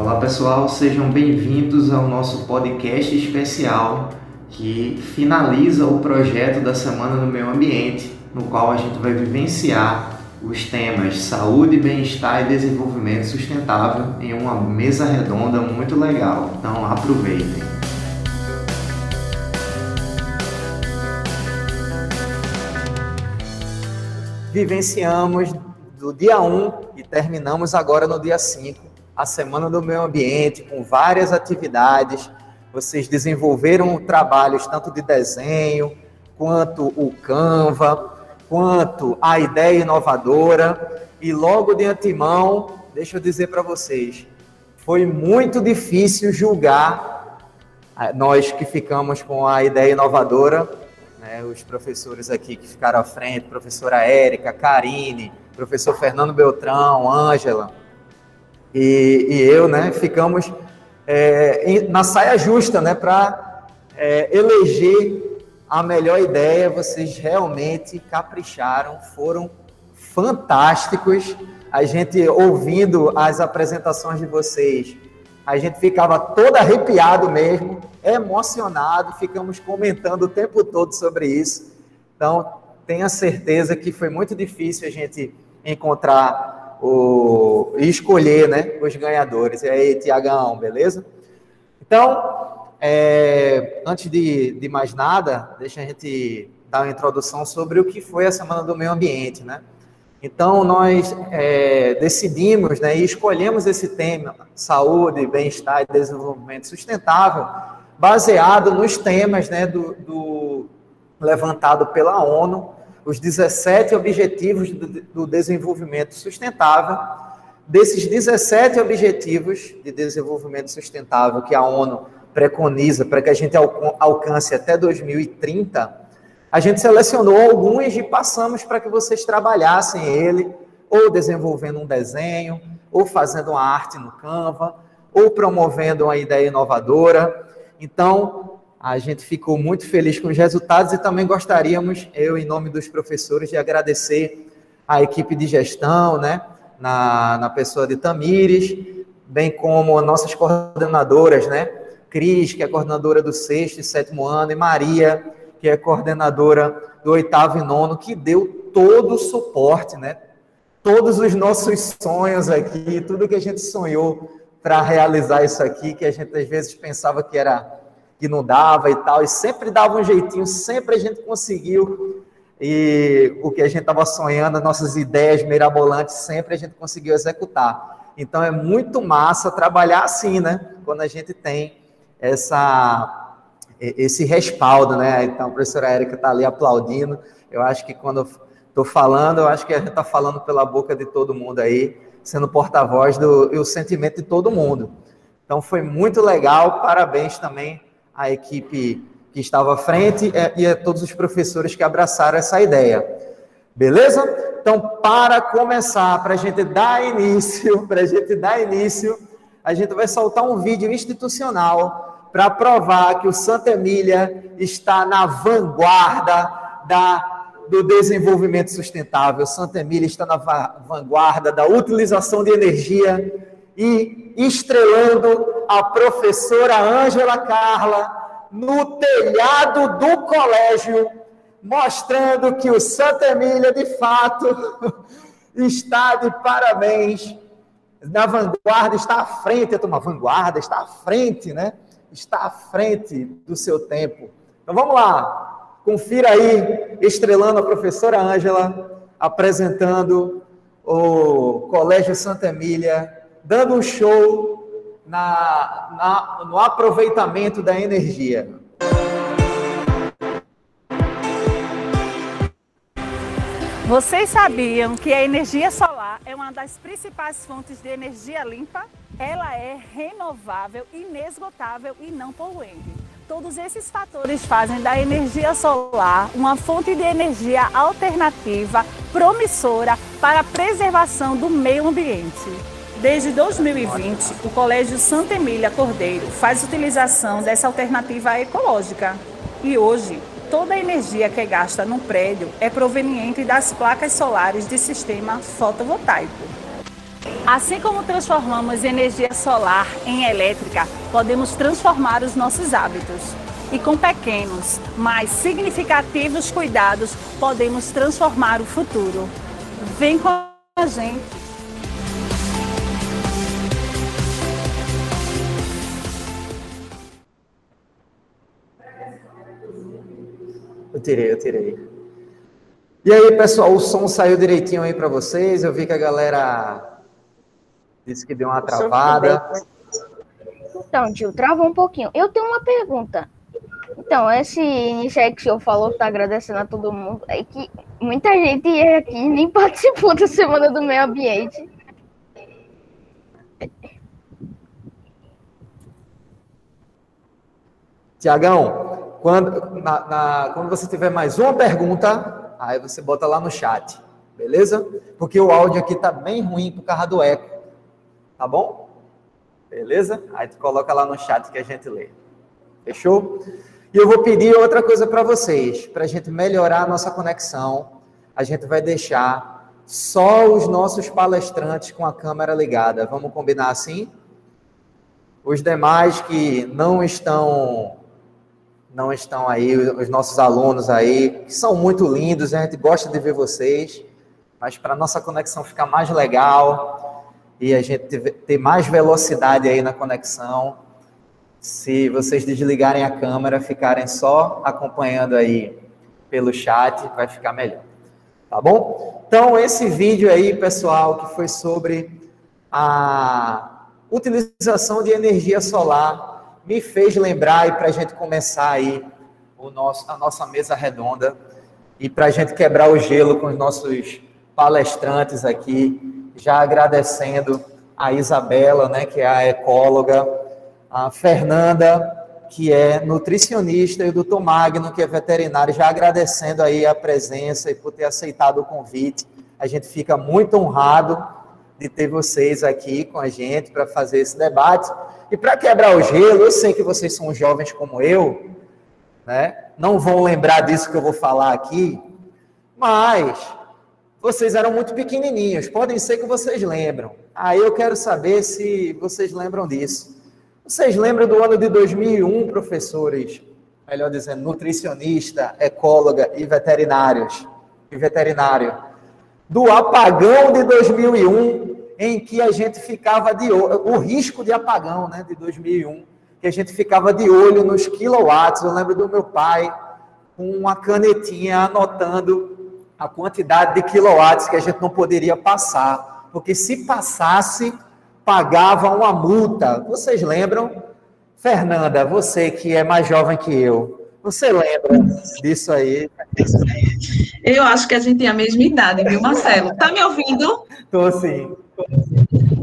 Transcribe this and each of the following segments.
Olá pessoal, sejam bem-vindos ao nosso podcast especial que finaliza o projeto da Semana do Meio Ambiente, no qual a gente vai vivenciar os temas saúde, bem-estar e desenvolvimento sustentável em uma mesa redonda muito legal. Então aproveitem! Vivenciamos do dia 1 e terminamos agora no dia 5 a Semana do Meio Ambiente, com várias atividades. Vocês desenvolveram trabalhos tanto de desenho, quanto o Canva, quanto a ideia inovadora. E logo de antemão, deixa eu dizer para vocês, foi muito difícil julgar eh, nós que ficamos com a ideia inovadora, né, os professores aqui que ficaram à frente, professora Érica, Karine, professor Fernando Beltrão, Ângela, e, e eu, né, ficamos é, na saia justa, né, para é, eleger a melhor ideia. Vocês realmente capricharam, foram fantásticos. A gente ouvindo as apresentações de vocês, a gente ficava todo arrepiado mesmo, emocionado, ficamos comentando o tempo todo sobre isso. Então, tenha certeza que foi muito difícil a gente encontrar o, e escolher né, os ganhadores. E aí, Tiagão, beleza? Então, é, antes de, de mais nada, deixa a gente dar uma introdução sobre o que foi a Semana do Meio Ambiente, né? Então, nós é, decidimos né, e escolhemos esse tema, saúde, bem-estar e desenvolvimento sustentável, baseado nos temas né, do, do levantado pela ONU os 17 Objetivos do Desenvolvimento Sustentável. Desses 17 Objetivos de Desenvolvimento Sustentável que a ONU preconiza para que a gente alcance até 2030, a gente selecionou alguns e passamos para que vocês trabalhassem ele, ou desenvolvendo um desenho, ou fazendo uma arte no Canva, ou promovendo uma ideia inovadora. Então, a gente ficou muito feliz com os resultados e também gostaríamos, eu, em nome dos professores, de agradecer a equipe de gestão, né, na, na pessoa de Tamires, bem como nossas coordenadoras, né, Cris, que é coordenadora do sexto e sétimo ano, e Maria, que é coordenadora do oitavo e nono, que deu todo o suporte, né, todos os nossos sonhos aqui, tudo que a gente sonhou para realizar isso aqui, que a gente às vezes pensava que era que não dava e tal, e sempre dava um jeitinho, sempre a gente conseguiu. E o que a gente estava sonhando, as nossas ideias mirabolantes, sempre a gente conseguiu executar. Então é muito massa trabalhar assim, né? Quando a gente tem essa, esse respaldo, né? Então a professora Érica está ali aplaudindo. Eu acho que quando estou falando, eu acho que a gente está falando pela boca de todo mundo aí, sendo porta-voz do e o sentimento de todo mundo. Então foi muito legal, parabéns também a equipe que estava à frente é, e a todos os professores que abraçaram essa ideia. Beleza? Então, para começar, para a gente dar início, para a gente dar início, a gente vai soltar um vídeo institucional para provar que o Santa Emília está na vanguarda da, do desenvolvimento sustentável. Santa Emília está na vanguarda da utilização de energia e estrelando a professora Ângela Carla no telhado do colégio, mostrando que o Santa Emília, de fato, está de parabéns, na vanguarda, está à frente, uma vanguarda, está à frente, né? Está à frente do seu tempo. Então vamos lá, confira aí, estrelando a professora Ângela, apresentando o Colégio Santa Emília dando um show na, na, no aproveitamento da energia. Vocês sabiam que a energia solar é uma das principais fontes de energia limpa? Ela é renovável, inesgotável e não poluente. Todos esses fatores fazem da energia solar uma fonte de energia alternativa promissora para a preservação do meio ambiente. Desde 2020, o Colégio Santa Emília Cordeiro faz utilização dessa alternativa ecológica. E hoje, toda a energia que é gasta no prédio é proveniente das placas solares de sistema fotovoltaico. Assim como transformamos energia solar em elétrica, podemos transformar os nossos hábitos. E com pequenos, mas significativos cuidados, podemos transformar o futuro. Vem com a gente. Eu tirei, eu tirei. E aí, pessoal, o som saiu direitinho aí para vocês? Eu vi que a galera disse que deu uma travada. Então, tio, travou um pouquinho. Eu tenho uma pergunta. Então, esse início aí que o senhor falou, tá agradecendo a todo mundo, é que muita gente aqui nem participou da Semana do Meio Ambiente. Tiagão, quando, na, na, quando você tiver mais uma pergunta, aí você bota lá no chat, beleza? Porque o áudio aqui tá bem ruim por causa do eco, tá bom? Beleza? Aí tu coloca lá no chat que a gente lê. Fechou? E eu vou pedir outra coisa para vocês, para a gente melhorar a nossa conexão. A gente vai deixar só os nossos palestrantes com a câmera ligada. Vamos combinar assim? Os demais que não estão não estão aí, os nossos alunos aí, que são muito lindos, a gente gosta de ver vocês, mas para nossa conexão ficar mais legal e a gente ter mais velocidade aí na conexão, se vocês desligarem a câmera, ficarem só acompanhando aí pelo chat, vai ficar melhor. Tá bom? Então, esse vídeo aí, pessoal, que foi sobre a utilização de energia solar me fez lembrar e para a gente começar aí o nosso, a nossa mesa redonda e para a gente quebrar o gelo com os nossos palestrantes aqui, já agradecendo a Isabela, né, que é a ecóloga, a Fernanda, que é nutricionista, e o doutor Magno, que é veterinário, já agradecendo aí a presença e por ter aceitado o convite. A gente fica muito honrado de ter vocês aqui com a gente para fazer esse debate. E para quebrar o gelo, eu sei que vocês são jovens como eu, né? não vão lembrar disso que eu vou falar aqui, mas vocês eram muito pequenininhos, podem ser que vocês lembram. Aí eu quero saber se vocês lembram disso. Vocês lembram do ano de 2001, professores? Melhor dizendo, nutricionista, ecóloga e veterinários e veterinário. Do apagão de 2001 em que a gente ficava de olho, o risco de apagão, né, de 2001, que a gente ficava de olho nos quilowatts. Eu lembro do meu pai com uma canetinha anotando a quantidade de quilowatts que a gente não poderia passar, porque se passasse, pagava uma multa. Vocês lembram? Fernanda, você que é mais jovem que eu, você lembra disso aí? Eu acho que a gente tem a mesma idade, viu, Marcelo? Tá me ouvindo? Tô sim.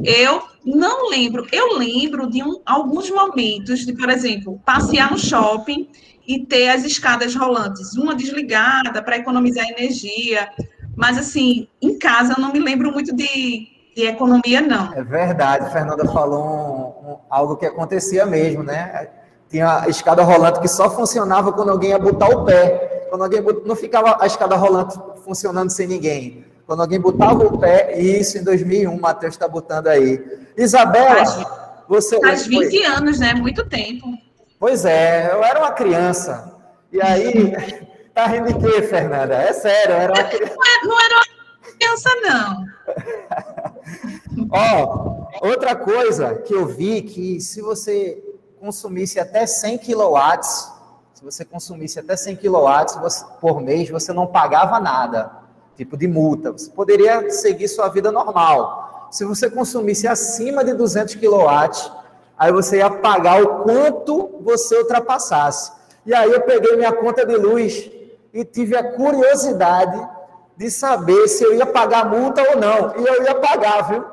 Eu não lembro. Eu lembro de um, alguns momentos de, por exemplo, passear no shopping e ter as escadas rolantes, uma desligada para economizar energia. Mas, assim, em casa eu não me lembro muito de, de economia, não. É verdade, Fernanda falou um, um, algo que acontecia mesmo, né? Tinha a escada rolante que só funcionava quando alguém ia botar o pé. Quando alguém não ficava a escada rolante funcionando sem ninguém. Quando alguém botava o pé, isso em 2001, o Matheus está botando aí. Isabela, faz, você. Faz 20 foi... anos, né? Muito tempo. Pois é, eu era uma criança. E aí, tá rindo de quê, Fernanda? É sério, eu era uma criança. Não era uma criança, não. Ó, outra coisa que eu vi que se você consumisse até 100 quilowatts, se você consumisse até 100 quilowatts por mês, você não pagava nada tipo de multa. Você poderia seguir sua vida normal. Se você consumisse acima de 200 kW, aí você ia pagar o quanto você ultrapassasse. E aí eu peguei minha conta de luz e tive a curiosidade de saber se eu ia pagar multa ou não. E eu ia pagar, viu?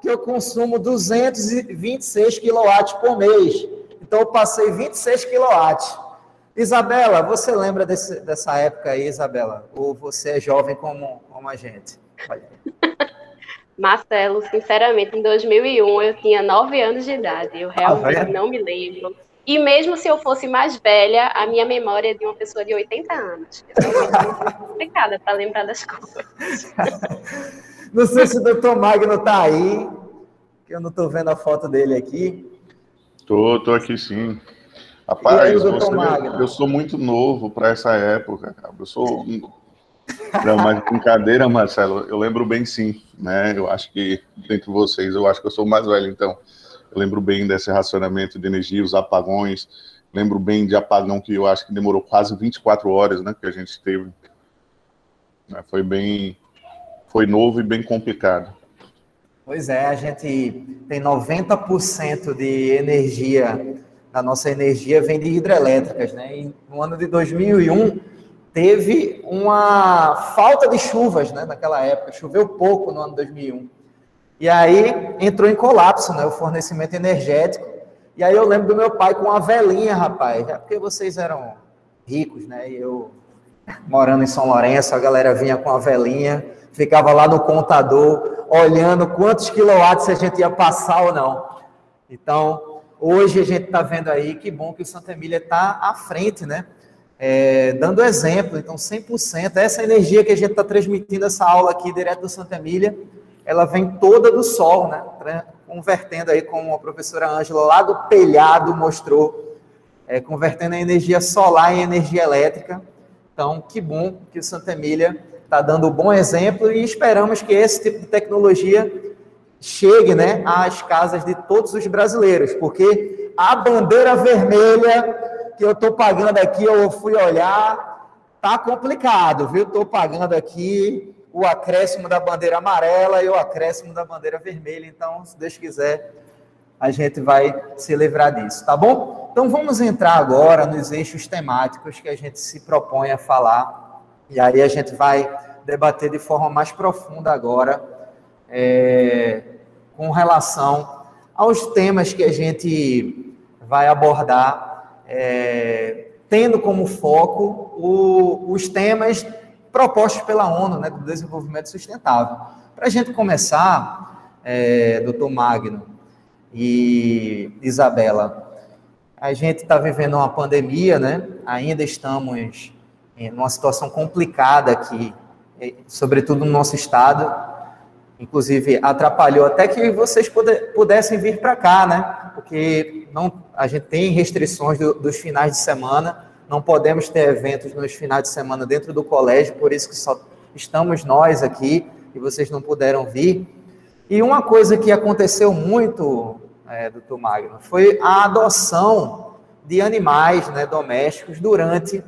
Que eu consumo 226 kW por mês. Então eu passei 26 kW. Isabela, você lembra desse, dessa época aí, Isabela? Ou você é jovem como, como a gente? Marcelo, sinceramente, em 2001 eu tinha nove anos de idade. Eu realmente ah, não me lembro. E mesmo se eu fosse mais velha, a minha memória é de uma pessoa de 80 anos. Eu sou muito complicada para lembrar das coisas. Não sei se o doutor Magno está aí, que eu não estou vendo a foto dele aqui. Tô, tô aqui sim. Rapaz, aí, você, eu sou muito novo para essa época, cara. Eu sou. Não, mas brincadeira, Marcelo, eu lembro bem sim, né? Eu acho que, dentre vocês, eu acho que eu sou mais velho, então. Eu lembro bem desse racionamento de energia, os apagões. Lembro bem de apagão que eu acho que demorou quase 24 horas, né? Que a gente teve. Né, foi bem. Foi novo e bem complicado. Pois é, a gente tem 90% de energia, da nossa energia vem de hidrelétricas, né? E no ano de 2001 teve uma falta de chuvas, né, naquela época, choveu pouco no ano 2001. E aí entrou em colapso, né, o fornecimento energético. E aí eu lembro do meu pai com uma velinha, rapaz, é porque vocês eram ricos, né? E eu morando em São Lourenço, a galera vinha com a velinha, ficava lá no contador, olhando quantos quilowatts a gente ia passar ou não. Então, hoje a gente está vendo aí que bom que o Santa Emília está à frente, né? É, dando exemplo, então 100%, essa energia que a gente está transmitindo essa aula aqui direto do Santa Emília, ela vem toda do sol, né? Convertendo aí, como a professora Ângela lá do telhado mostrou, é, convertendo a energia solar em energia elétrica. Então, que bom que o Santa Emília está dando um bom exemplo e esperamos que esse tipo de tecnologia chegue né, às casas de todos os brasileiros, porque a bandeira vermelha que eu estou pagando aqui, eu fui olhar, tá complicado, viu? Estou pagando aqui o acréscimo da bandeira amarela e o acréscimo da bandeira vermelha, então, se Deus quiser, a gente vai se livrar disso, tá bom? Então vamos entrar agora nos eixos temáticos que a gente se propõe a falar e aí a gente vai debater de forma mais profunda agora é, com relação aos temas que a gente vai abordar, é, tendo como foco o, os temas propostos pela ONU, né, do desenvolvimento sustentável. Para a gente começar, é, doutor Magno e Isabela, a gente está vivendo uma pandemia, né? Ainda estamos numa situação complicada aqui, sobretudo no nosso estado. Inclusive, atrapalhou até que vocês pudessem vir para cá, né? Porque não, a gente tem restrições do, dos finais de semana, não podemos ter eventos nos finais de semana dentro do colégio, por isso que só estamos nós aqui e vocês não puderam vir. E uma coisa que aconteceu muito, é, doutor Magno, foi a adoção de animais né, domésticos durante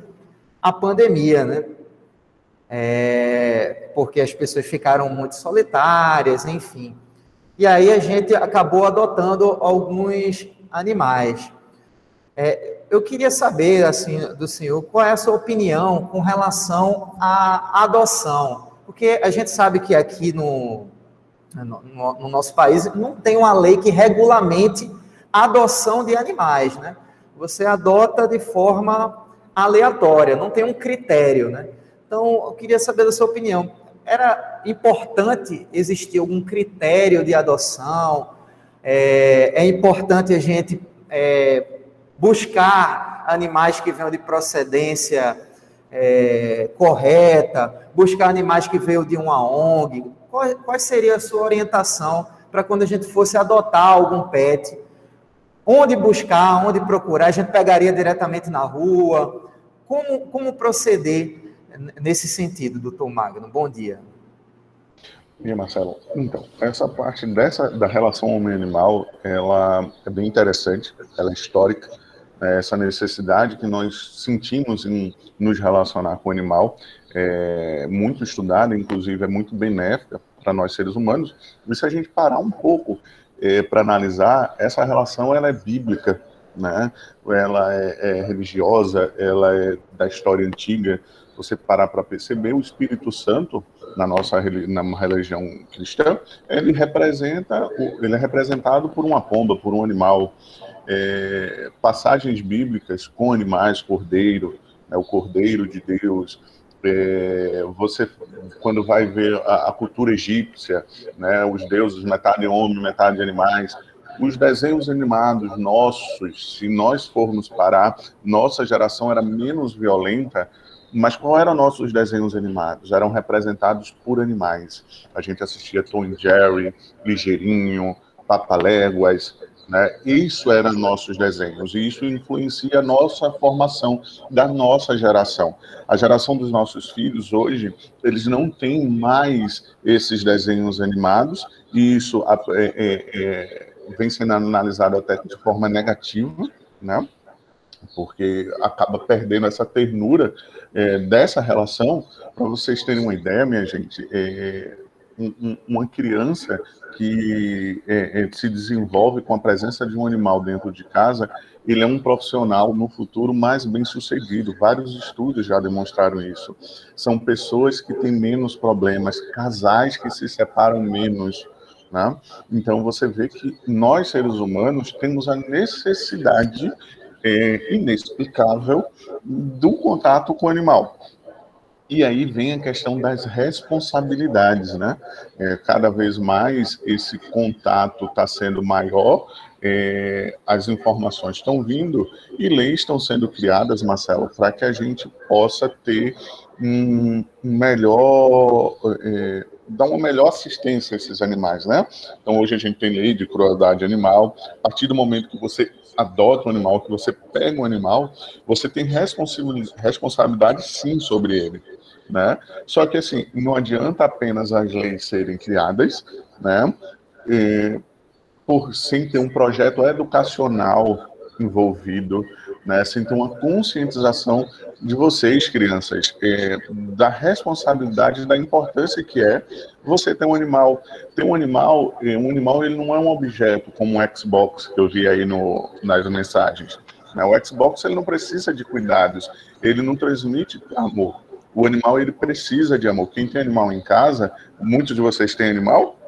a pandemia, né? É, porque as pessoas ficaram muito solitárias, enfim. E aí a gente acabou adotando alguns animais. É, eu queria saber, assim, do senhor, qual é a sua opinião com relação à adoção? Porque a gente sabe que aqui no, no, no nosso país não tem uma lei que regulamente a adoção de animais, né? Você adota de forma aleatória, não tem um critério, né? Então, eu queria saber da sua opinião. Era importante existir algum critério de adoção? É, é importante a gente é, buscar animais que venham de procedência é, correta, buscar animais que venham de uma ONG? Qual, qual seria a sua orientação para quando a gente fosse adotar algum pet? Onde buscar, onde procurar? A gente pegaria diretamente na rua? Como, como proceder nesse sentido, doutor Magno? Bom dia. E Marcelo, então, essa parte dessa da relação homem-animal, ela é bem interessante, ela é histórica, né, essa necessidade que nós sentimos em nos relacionar com o animal, é muito estudada, inclusive é muito benéfica para nós seres humanos, e se a gente parar um pouco é, para analisar, essa relação ela é bíblica, né? Ela é, é religiosa, ela é da história antiga. Você parar para perceber o Espírito Santo na nossa na religião cristã, ele representa, ele é representado por uma pomba, por um animal. É, passagens bíblicas com animais, cordeiro, né, o cordeiro de Deus. É, você quando vai ver a, a, cultura egípcia, né, os deuses metade homem, metade animais, os desenhos animados nossos, se nós formos parar, nossa geração era menos violenta, mas qual eram nossos desenhos animados? Eram representados por animais. A gente assistia Tom e Jerry, Ligeirinho, papaléguas, né? Isso eram nossos desenhos e isso influencia a nossa formação da nossa geração. A geração dos nossos filhos hoje, eles não têm mais esses desenhos animados e isso é, é, é, vem sendo analisado até de forma negativa, né? Porque acaba perdendo essa ternura é, dessa relação. Para vocês terem uma ideia, minha gente, é, um, uma criança que é, é, se desenvolve com a presença de um animal dentro de casa, ele é um profissional no futuro mais bem sucedido. Vários estudos já demonstraram isso. São pessoas que têm menos problemas, casais que se separam menos. Né? Então você vê que nós, seres humanos, temos a necessidade é, inexplicável do contato com o animal. E aí vem a questão das responsabilidades, né? É, cada vez mais esse contato está sendo maior, é, as informações estão vindo e leis estão sendo criadas, Marcelo, para que a gente possa ter um melhor, é, dar uma melhor assistência a esses animais, né? Então hoje a gente tem lei de crueldade animal. A partir do momento que você adota um animal, que você pega um animal, você tem responsabilidade sim sobre ele né? Só que assim, não adianta apenas as leis serem criadas, né? E, por sem ter um projeto educacional envolvido, né? Ter uma conscientização de vocês, crianças, é, da responsabilidade, da importância que é você ter um animal. Ter um animal, é, um animal ele não é um objeto como um Xbox que eu vi aí no, nas mensagens. Né? O Xbox ele não precisa de cuidados, ele não transmite amor o animal ele precisa de amor. Quem tem animal em casa, muitos de vocês têm animal,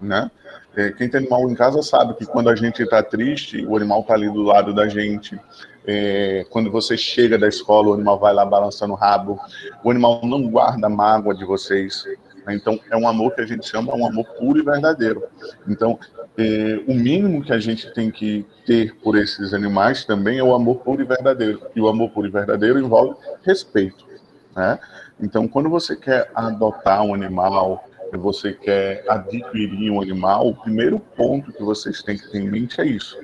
né? É, quem tem animal em casa sabe que quando a gente está triste, o animal está ali do lado da gente. É, quando você chega da escola, o animal vai lá balançando o rabo. O animal não guarda mágoa de vocês. Né? Então, é um amor que a gente chama um amor puro e verdadeiro. Então, é, o mínimo que a gente tem que ter por esses animais também é o amor puro e verdadeiro. E o amor puro e verdadeiro envolve respeito. Né? Então, quando você quer adotar um animal, você quer adquirir um animal, o primeiro ponto que vocês têm que ter em mente é isso.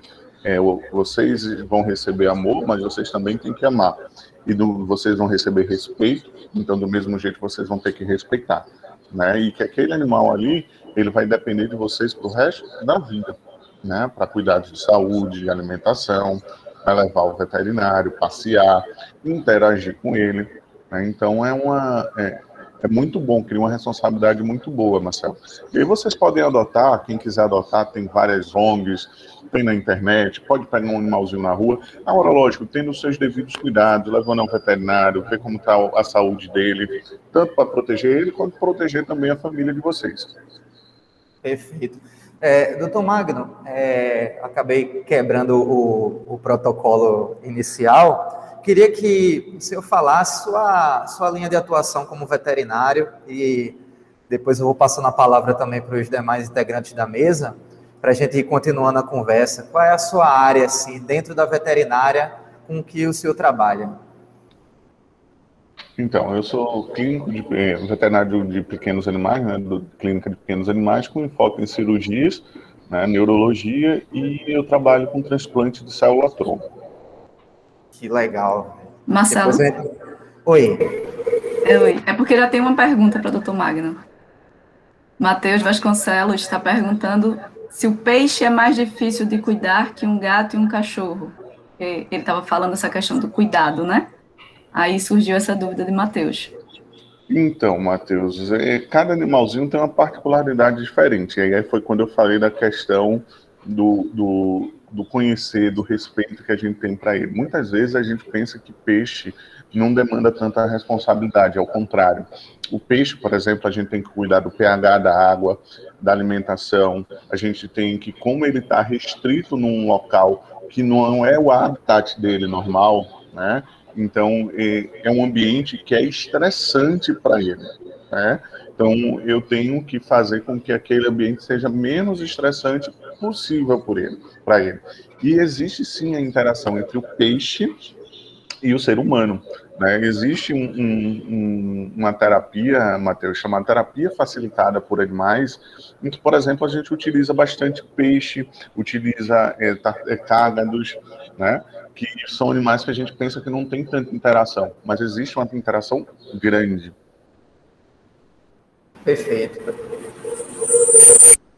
É, vocês vão receber amor, mas vocês também têm que amar. E do, vocês vão receber respeito, então do mesmo jeito vocês vão ter que respeitar. Né? E que aquele animal ali, ele vai depender de vocês para o resto da vida. Né? Para cuidados de saúde, de alimentação, para levar ao veterinário, passear, interagir com ele. Né? Então é uma é, é, muito bom, cria uma responsabilidade muito boa, Marcelo. E aí vocês podem adotar, quem quiser adotar, tem várias ONGs, tem na internet, pode pegar um animalzinho na rua. Agora, lógico, tendo os seus devidos cuidados, levando ao veterinário, ver como está a saúde dele, tanto para proteger ele, quanto proteger também a família de vocês. Perfeito. É, doutor Magno, é, acabei quebrando o, o protocolo inicial, queria que o senhor falasse sua, sua linha de atuação como veterinário e depois eu vou passando a palavra também para os demais integrantes da mesa, para a gente ir continuando a conversa. Qual é a sua área, assim, dentro da veterinária com que o senhor trabalha? Então, eu sou clínico de, eh, veterinário de pequenos animais, né, do, clínica de pequenos animais, com enfoque em cirurgias, né, neurologia, e eu trabalho com transplante de célula-tronco. Que legal. Marcelo. Oi. É, oi. É porque já tem uma pergunta para o doutor Magno. Matheus Vasconcelos está perguntando se o peixe é mais difícil de cuidar que um gato e um cachorro. Ele estava falando essa questão do cuidado, né? Aí surgiu essa dúvida de Matheus. Então, Matheus, é, cada animalzinho tem uma particularidade diferente. E aí foi quando eu falei da questão do, do, do conhecer, do respeito que a gente tem para ele. Muitas vezes a gente pensa que peixe não demanda tanta responsabilidade, ao contrário. O peixe, por exemplo, a gente tem que cuidar do pH da água, da alimentação, a gente tem que, como ele está restrito num local que não é o habitat dele normal, né? Então, é, é um ambiente que é estressante para ele, né? Então, eu tenho que fazer com que aquele ambiente seja menos estressante possível por ele, para ele. E existe sim a interação entre o peixe e o ser humano. Né? Existe um, um, uma terapia, Matheus, chamada terapia facilitada por animais, em que, por exemplo, a gente utiliza bastante peixe, utiliza é, é, cágados, né? que são animais que a gente pensa que não tem tanta interação, mas existe uma interação grande. Perfeito.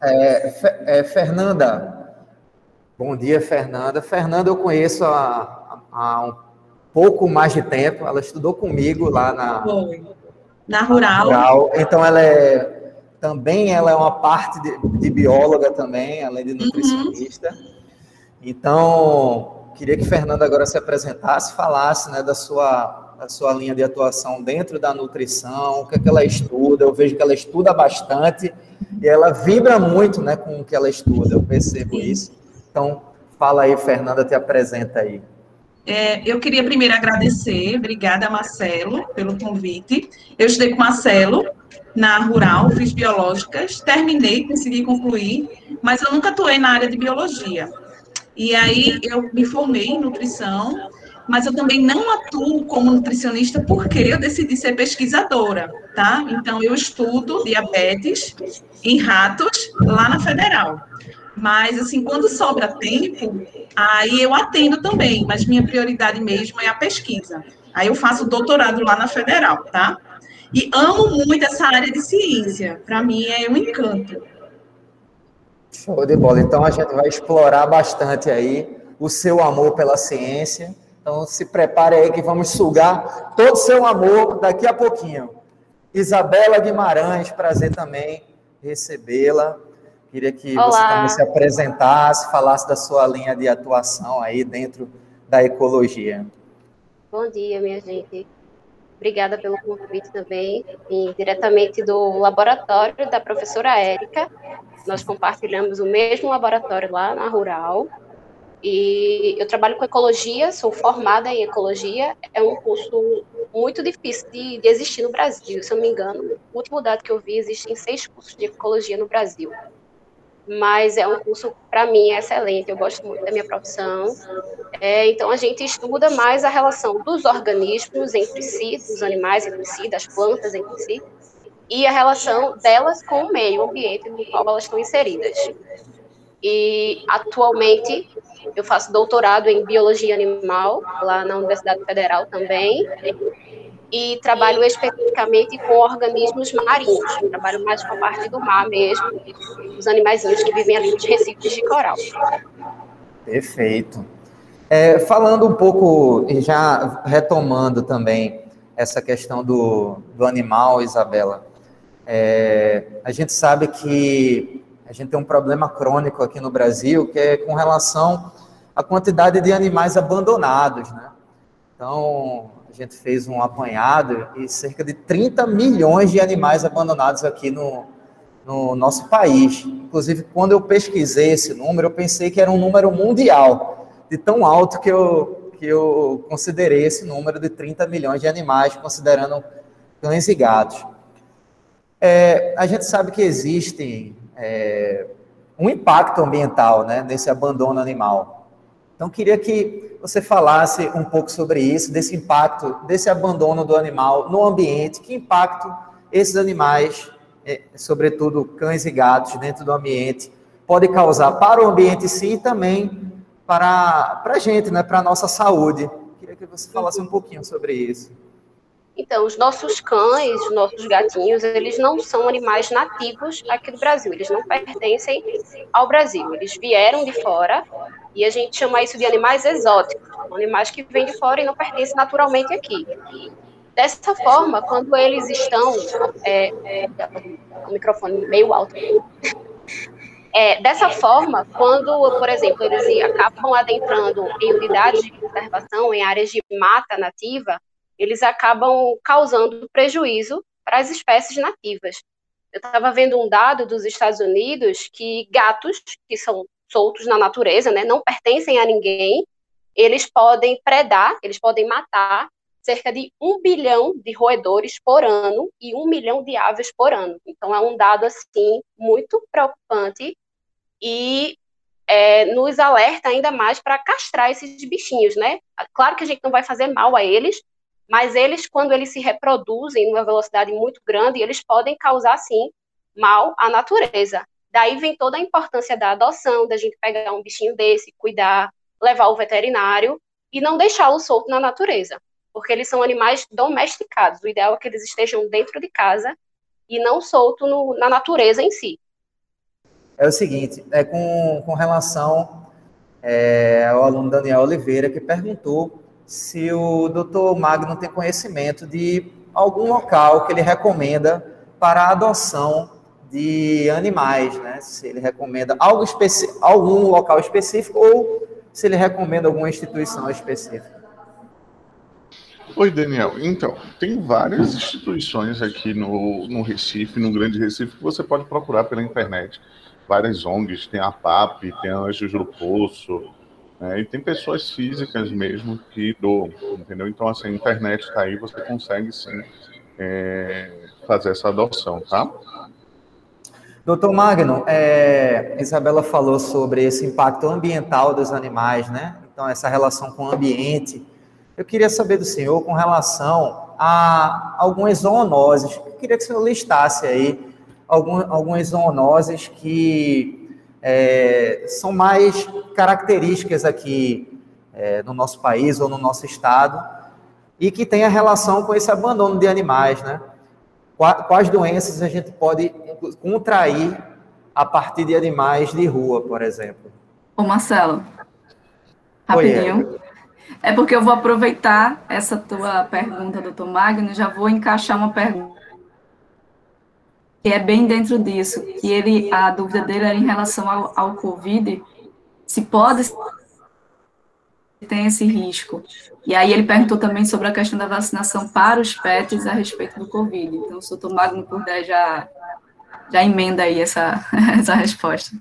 É, é, Fernanda, bom dia, Fernanda. Fernanda eu conheço há, há um pouco mais de tempo, ela estudou comigo lá na, na rural. rural. Então ela é também ela é uma parte de, de bióloga também, além de nutricionista. Uhum. Então, queria que Fernanda agora se apresentasse, falasse né, da, sua, da sua linha de atuação dentro da nutrição, o que, é que ela estuda. Eu vejo que ela estuda bastante e ela vibra muito né, com o que ela estuda, eu percebo isso. Então, fala aí, Fernanda, te apresenta aí. É, eu queria primeiro agradecer, obrigada, Marcelo, pelo convite. Eu estudei com Marcelo na Rural, fiz biológicas, terminei, consegui concluir, mas eu nunca atuei na área de biologia. E aí eu me formei em nutrição, mas eu também não atuo como nutricionista porque eu decidi ser pesquisadora, tá? Então eu estudo diabetes em ratos lá na Federal. Mas assim, quando sobra tempo, aí eu atendo também, mas minha prioridade mesmo é a pesquisa. Aí eu faço doutorado lá na Federal, tá? E amo muito essa área de ciência. Para mim é um encanto. Show de bola. Então a gente vai explorar bastante aí o seu amor pela ciência. Então se prepare aí que vamos sugar todo o seu amor daqui a pouquinho. Isabela Guimarães, prazer também recebê-la. Queria que Olá. você também se apresentasse, falasse da sua linha de atuação aí dentro da ecologia. Bom dia, minha gente. Obrigada pelo convite também, e diretamente do laboratório da professora Érica, nós compartilhamos o mesmo laboratório lá na Rural. E eu trabalho com ecologia, sou formada em ecologia. É um curso muito difícil de, de existir no Brasil. Se eu não me engano, o último dado que eu vi, existem seis cursos de ecologia no Brasil. Mas é um curso, para mim, excelente. Eu gosto muito da minha profissão. É, então, a gente estuda mais a relação dos organismos entre si, dos animais entre si, das plantas entre si, e a relação delas com o meio ambiente no qual elas estão inseridas. E atualmente eu faço doutorado em biologia animal lá na Universidade Federal também e trabalho especificamente com organismos marinhos. trabalho mais com a parte do mar mesmo, os animais que vivem ali nos recifes de coral. Perfeito. É, falando um pouco e já retomando também essa questão do, do animal, Isabela, é, a gente sabe que a gente tem um problema crônico aqui no Brasil, que é com relação à quantidade de animais abandonados, né? Então, a gente fez um apanhado e cerca de 30 milhões de animais abandonados aqui no, no nosso país. Inclusive, quando eu pesquisei esse número, eu pensei que era um número mundial, de tão alto que eu, que eu considerei esse número de 30 milhões de animais, considerando cães e gatos. É, a gente sabe que existe é, um impacto ambiental né, nesse abandono animal. Então, queria que você falasse um pouco sobre isso, desse impacto, desse abandono do animal no ambiente, que impacto esses animais, é, sobretudo cães e gatos, dentro do ambiente, pode causar para o ambiente em si e também para, para a gente, né, para a nossa saúde. Queria que você falasse um pouquinho sobre isso. Então, os nossos cães, os nossos gatinhos, eles não são animais nativos aqui do Brasil, eles não pertencem ao Brasil, eles vieram de fora e a gente chama isso de animais exóticos, animais que vêm de fora e não pertencem naturalmente aqui. Dessa forma, quando eles estão. É, é, o microfone meio alto. É, dessa forma, quando, por exemplo, eles acabam adentrando em unidades de conservação, em áreas de mata nativa, eles acabam causando prejuízo para as espécies nativas. Eu estava vendo um dado dos Estados Unidos que gatos que são soltos na natureza, né, não pertencem a ninguém, eles podem predar, eles podem matar cerca de um bilhão de roedores por ano e um milhão de aves por ano. Então é um dado assim muito preocupante e é, nos alerta ainda mais para castrar esses bichinhos, né? Claro que a gente não vai fazer mal a eles, mas eles, quando eles se reproduzem numa velocidade muito grande, eles podem causar, sim, mal à natureza. Daí vem toda a importância da adoção, da gente pegar um bichinho desse, cuidar, levar ao veterinário e não deixá-lo solto na natureza, porque eles são animais domesticados. O ideal é que eles estejam dentro de casa e não solto no, na natureza em si. É o seguinte, é com, com relação é, ao aluno Daniel Oliveira, que perguntou se o doutor Magno tem conhecimento de algum local que ele recomenda para a adoção de animais, né? Se ele recomenda algo algum local específico ou se ele recomenda alguma instituição específica. Oi, Daniel. Então, tem várias instituições aqui no, no Recife, no Grande Recife, que você pode procurar pela internet. Várias ONGs, tem a PAP, tem a Anjos do Poço, né? e tem pessoas físicas mesmo que doam, entendeu? Então, assim, a internet está aí, você consegue sim é, fazer essa adoção, tá? Doutor Magno, é, Isabela falou sobre esse impacto ambiental dos animais, né? Então, essa relação com o ambiente. Eu queria saber do senhor com relação a algumas zoonoses. Eu queria que o senhor listasse aí algumas zoonoses que é, são mais características aqui é, no nosso país ou no nosso estado e que tem a relação com esse abandono de animais, né? Quais doenças a gente pode contrair a partir de animais de rua, por exemplo? Ô Marcelo, rapidinho. Oi, é. é porque eu vou aproveitar essa tua pergunta, doutor Magno, já vou encaixar uma pergunta que é bem dentro disso, que ele, a dúvida dele era em relação ao, ao Covid, se pode tem esse risco. E aí ele perguntou também sobre a questão da vacinação para os pets a respeito do Covid. Então, o doutor Magno puder já, já emenda aí essa, essa resposta.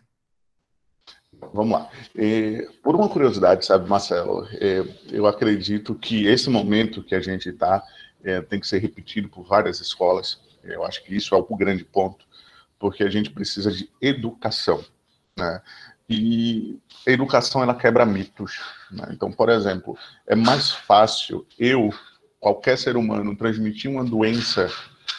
Vamos lá. É, por uma curiosidade, sabe, Marcelo, é, eu acredito que esse momento que a gente está é, tem que ser repetido por várias escolas. Eu acho que isso é o grande ponto, porque a gente precisa de educação. Né? E a educação ela quebra mitos. Né? Então, por exemplo, é mais fácil eu, qualquer ser humano, transmitir uma doença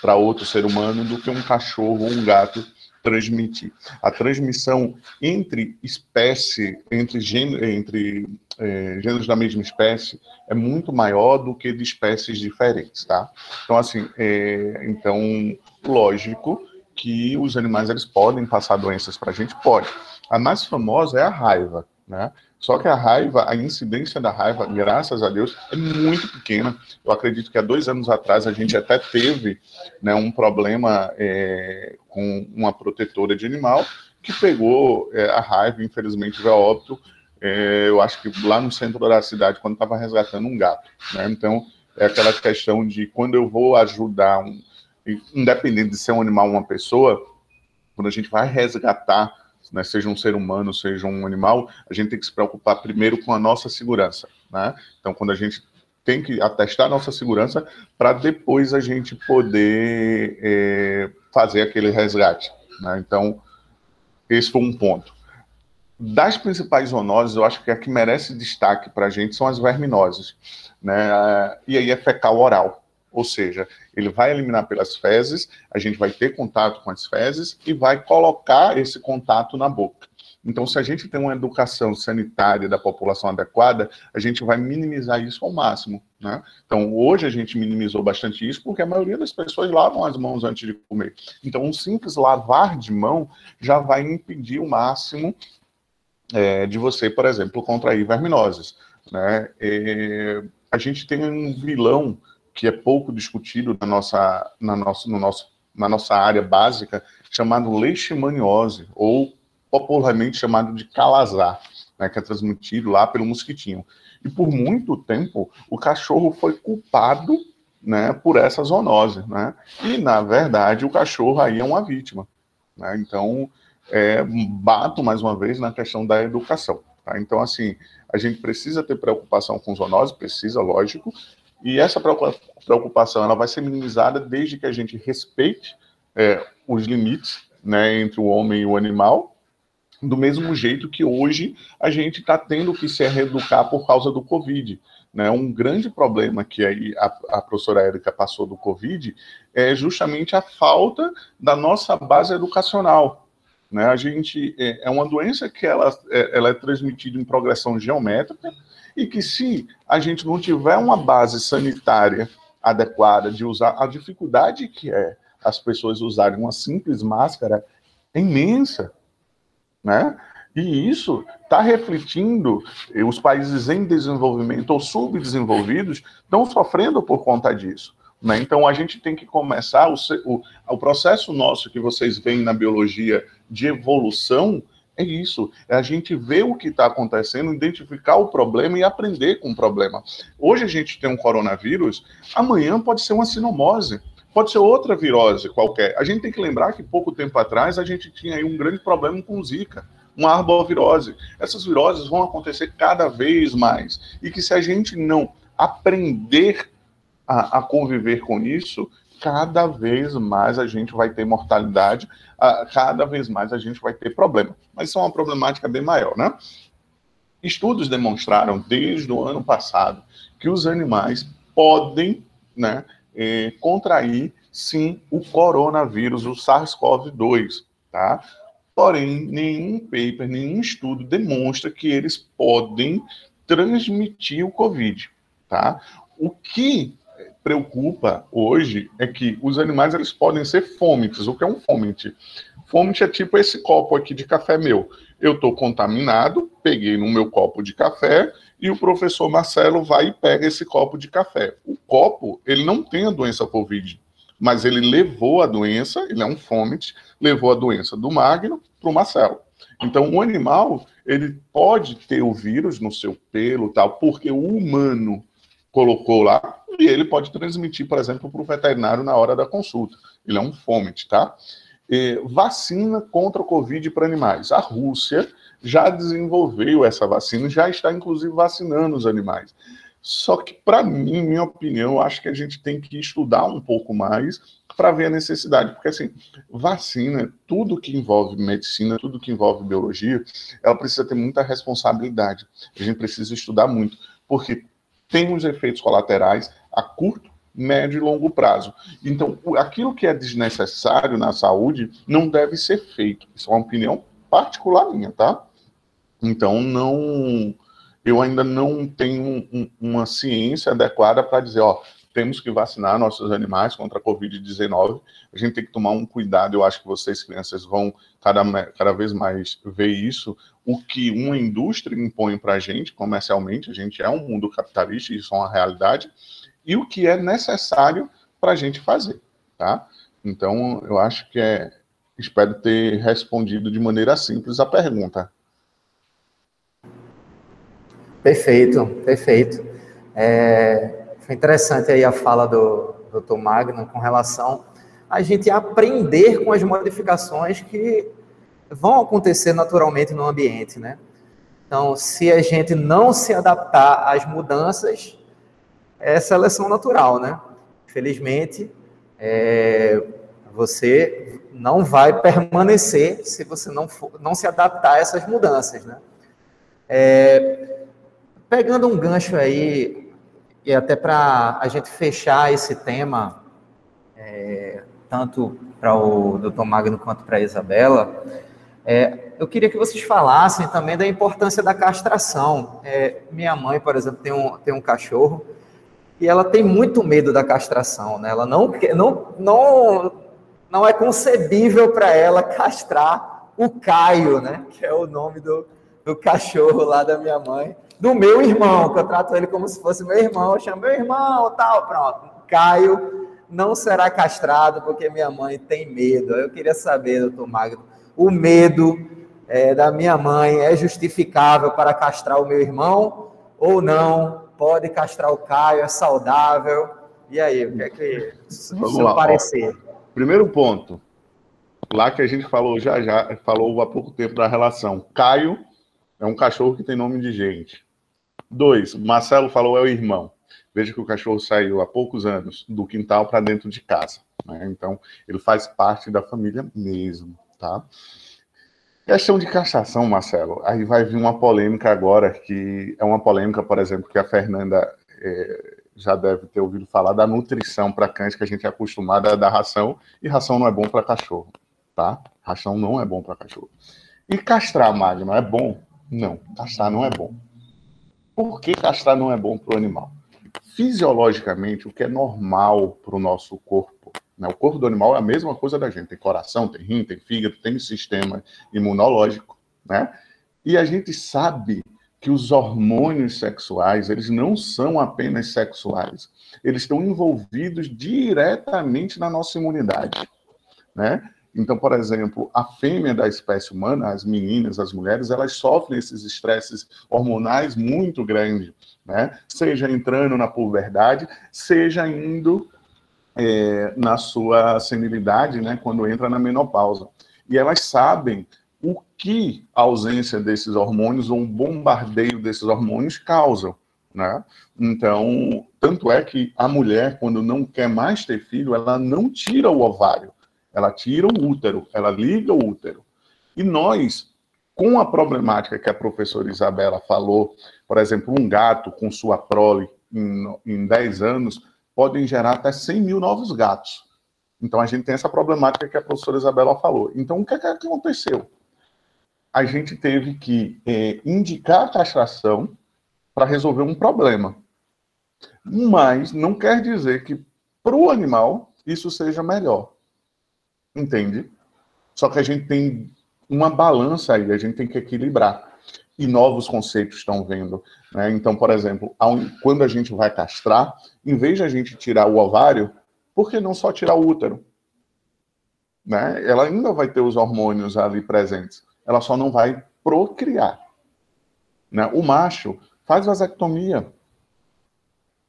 para outro ser humano do que um cachorro ou um gato transmitir. A transmissão entre espécie, entre, gênero, entre é, gêneros da mesma espécie, é muito maior do que de espécies diferentes, tá? Então, assim, é, então, lógico que os animais eles podem passar doenças para a gente, pode. A mais famosa é a raiva, né? Só que a raiva, a incidência da raiva, graças a Deus, é muito pequena. Eu acredito que há dois anos atrás a gente até teve né, um problema é, com uma protetora de animal que pegou é, a raiva, infelizmente veio a óbito. É, eu acho que lá no centro da cidade, quando estava resgatando um gato. Né? Então, é aquela questão de quando eu vou ajudar, um, independente de ser um animal ou uma pessoa, quando a gente vai resgatar né, seja um ser humano, seja um animal, a gente tem que se preocupar primeiro com a nossa segurança, né? Então, quando a gente tem que atestar nossa segurança para depois a gente poder é, fazer aquele resgate, né? Então, esse foi um ponto. Das principais zoonoses, eu acho que a que merece destaque para a gente são as verminoses, né? E aí é fecal oral. Ou seja, ele vai eliminar pelas fezes, a gente vai ter contato com as fezes e vai colocar esse contato na boca. Então, se a gente tem uma educação sanitária da população adequada, a gente vai minimizar isso ao máximo. Né? Então, hoje a gente minimizou bastante isso porque a maioria das pessoas lavam as mãos antes de comer. Então, um simples lavar de mão já vai impedir o máximo é, de você, por exemplo, contrair verminoses. Né? A gente tem um vilão que é pouco discutido na nossa, na nossa, no nosso, na nossa área básica, chamado leishmaniose, ou popularmente chamado de calazar, né, que é transmitido lá pelo mosquitinho. E por muito tempo, o cachorro foi culpado né, por essa zoonose. Né? E, na verdade, o cachorro aí é uma vítima. Né? Então, é, bato mais uma vez na questão da educação. Tá? Então, assim, a gente precisa ter preocupação com zoonose, precisa, lógico, e essa preocupação ela vai ser minimizada desde que a gente respeite é, os limites né, entre o homem e o animal, do mesmo jeito que hoje a gente está tendo que se reeducar por causa do Covid. Né? Um grande problema que a, a professora Érica passou do Covid é justamente a falta da nossa base educacional. Né? A gente é, é uma doença que ela, é, ela é transmitida em progressão geométrica e que se a gente não tiver uma base sanitária adequada de usar, a dificuldade que é as pessoas usarem uma simples máscara é imensa, né? E isso está refletindo, os países em desenvolvimento ou subdesenvolvidos estão sofrendo por conta disso. Né? Então, a gente tem que começar o, o, o processo nosso que vocês veem na biologia de evolução, é isso, é a gente ver o que está acontecendo, identificar o problema e aprender com o problema. Hoje a gente tem um coronavírus, amanhã pode ser uma sinomose, pode ser outra virose qualquer. A gente tem que lembrar que pouco tempo atrás a gente tinha aí um grande problema com Zika uma arbovirose. Essas viroses vão acontecer cada vez mais. E que se a gente não aprender a, a conviver com isso, cada vez mais a gente vai ter mortalidade, cada vez mais a gente vai ter problema. Mas isso é uma problemática bem maior, né? Estudos demonstraram desde o ano passado que os animais podem né, eh, contrair, sim, o coronavírus, o SARS-CoV-2, tá? Porém, nenhum paper, nenhum estudo demonstra que eles podem transmitir o Covid, tá? O que preocupa hoje é que os animais eles podem ser fômites. O que é um fômite? Fômite é tipo esse copo aqui de café meu. Eu estou contaminado, peguei no meu copo de café e o professor Marcelo vai e pega esse copo de café. O copo, ele não tem a doença Covid mas ele levou a doença, ele é um fômite, levou a doença do Magno para o Marcelo. Então, o animal, ele pode ter o vírus no seu pelo, tal, porque o humano colocou lá, e ele pode transmitir, por exemplo, para o veterinário na hora da consulta. Ele é um fômite, tá? E, vacina contra o Covid para animais. A Rússia já desenvolveu essa vacina, já está, inclusive, vacinando os animais. Só que, para mim, minha opinião, acho que a gente tem que estudar um pouco mais para ver a necessidade. Porque, assim, vacina, tudo que envolve medicina, tudo que envolve biologia, ela precisa ter muita responsabilidade. A gente precisa estudar muito, porque tem os efeitos colaterais a curto, médio e longo prazo. Então, aquilo que é desnecessário na saúde não deve ser feito. Isso é uma opinião particular minha, tá? Então, não eu ainda não tenho um, uma ciência adequada para dizer, ó, temos que vacinar nossos animais contra a Covid-19. A gente tem que tomar um cuidado. Eu acho que vocês, crianças, vão cada, cada vez mais ver isso. O que uma indústria impõe para a gente, comercialmente, a gente é um mundo capitalista, isso é uma realidade, e o que é necessário para a gente fazer, tá? Então, eu acho que é. Espero ter respondido de maneira simples a pergunta. Perfeito, perfeito. É, foi interessante aí a fala do Dr. Magno com relação a gente aprender com as modificações que vão acontecer naturalmente no ambiente, né? Então, se a gente não se adaptar às mudanças, é seleção natural, né? Infelizmente, é, você não vai permanecer se você não, for, não se adaptar a essas mudanças, né? É, Pegando um gancho aí, e até para a gente fechar esse tema, é, tanto para o doutor Magno quanto para a Isabela, é, eu queria que vocês falassem também da importância da castração. É, minha mãe, por exemplo, tem um, tem um cachorro e ela tem muito medo da castração, né? Ela não, não, não, não é concebível para ela castrar o Caio, né? Que é o nome do, do cachorro lá da minha mãe do meu irmão, que eu trato ele como se fosse meu irmão, eu chamo meu irmão, tal, pronto. Caio não será castrado porque minha mãe tem medo. Eu queria saber, doutor Magno, o medo é, da minha mãe é justificável para castrar o meu irmão ou não? Pode castrar o Caio, é saudável? E aí, o que é que Vamos lá, parecer? Ó, primeiro ponto, lá que a gente falou já já, falou há pouco tempo da relação. Caio é um cachorro que tem nome de gente. Dois, Marcelo falou é o irmão. Veja que o cachorro saiu há poucos anos do quintal para dentro de casa. Né? Então, ele faz parte da família mesmo, tá? Questão de castração, Marcelo, aí vai vir uma polêmica agora, que é uma polêmica, por exemplo, que a Fernanda é, já deve ter ouvido falar da nutrição para cães, que a gente é acostumado a dar ração, e ração não é bom para cachorro, tá? Ração não é bom para cachorro. E castrar, Magno, é bom? Não, castrar não é bom. Por que castrar não é bom para o animal? Fisiologicamente, o que é normal para o nosso corpo né? O corpo do animal é a mesma coisa da gente. Tem coração, tem rim, tem fígado, tem sistema imunológico. Né? E a gente sabe que os hormônios sexuais, eles não são apenas sexuais. Eles estão envolvidos diretamente na nossa imunidade. Né? Então, por exemplo, a fêmea da espécie humana, as meninas, as mulheres, elas sofrem esses estresses hormonais muito grandes, né? Seja entrando na puberdade, seja indo é, na sua senilidade, né, quando entra na menopausa. E elas sabem o que a ausência desses hormônios ou um bombardeio desses hormônios causam. Né? Então, tanto é que a mulher, quando não quer mais ter filho, ela não tira o ovário, ela tira o útero, ela liga o útero. E nós, com a problemática que a professora Isabela falou, por exemplo, um gato com sua prole em, em 10 anos, podem gerar até 100 mil novos gatos. Então a gente tem essa problemática que a professora Isabela falou. Então o que, é que aconteceu? A gente teve que é, indicar a castração para resolver um problema. Mas não quer dizer que para o animal isso seja melhor. Entende? Só que a gente tem uma balança aí, a gente tem que equilibrar. E novos conceitos estão vendo. Né? Então, por exemplo, quando a gente vai castrar, em vez de a gente tirar o ovário, por que não só tirar o útero? Né? Ela ainda vai ter os hormônios ali presentes, ela só não vai procriar. Né? O macho faz vasectomia,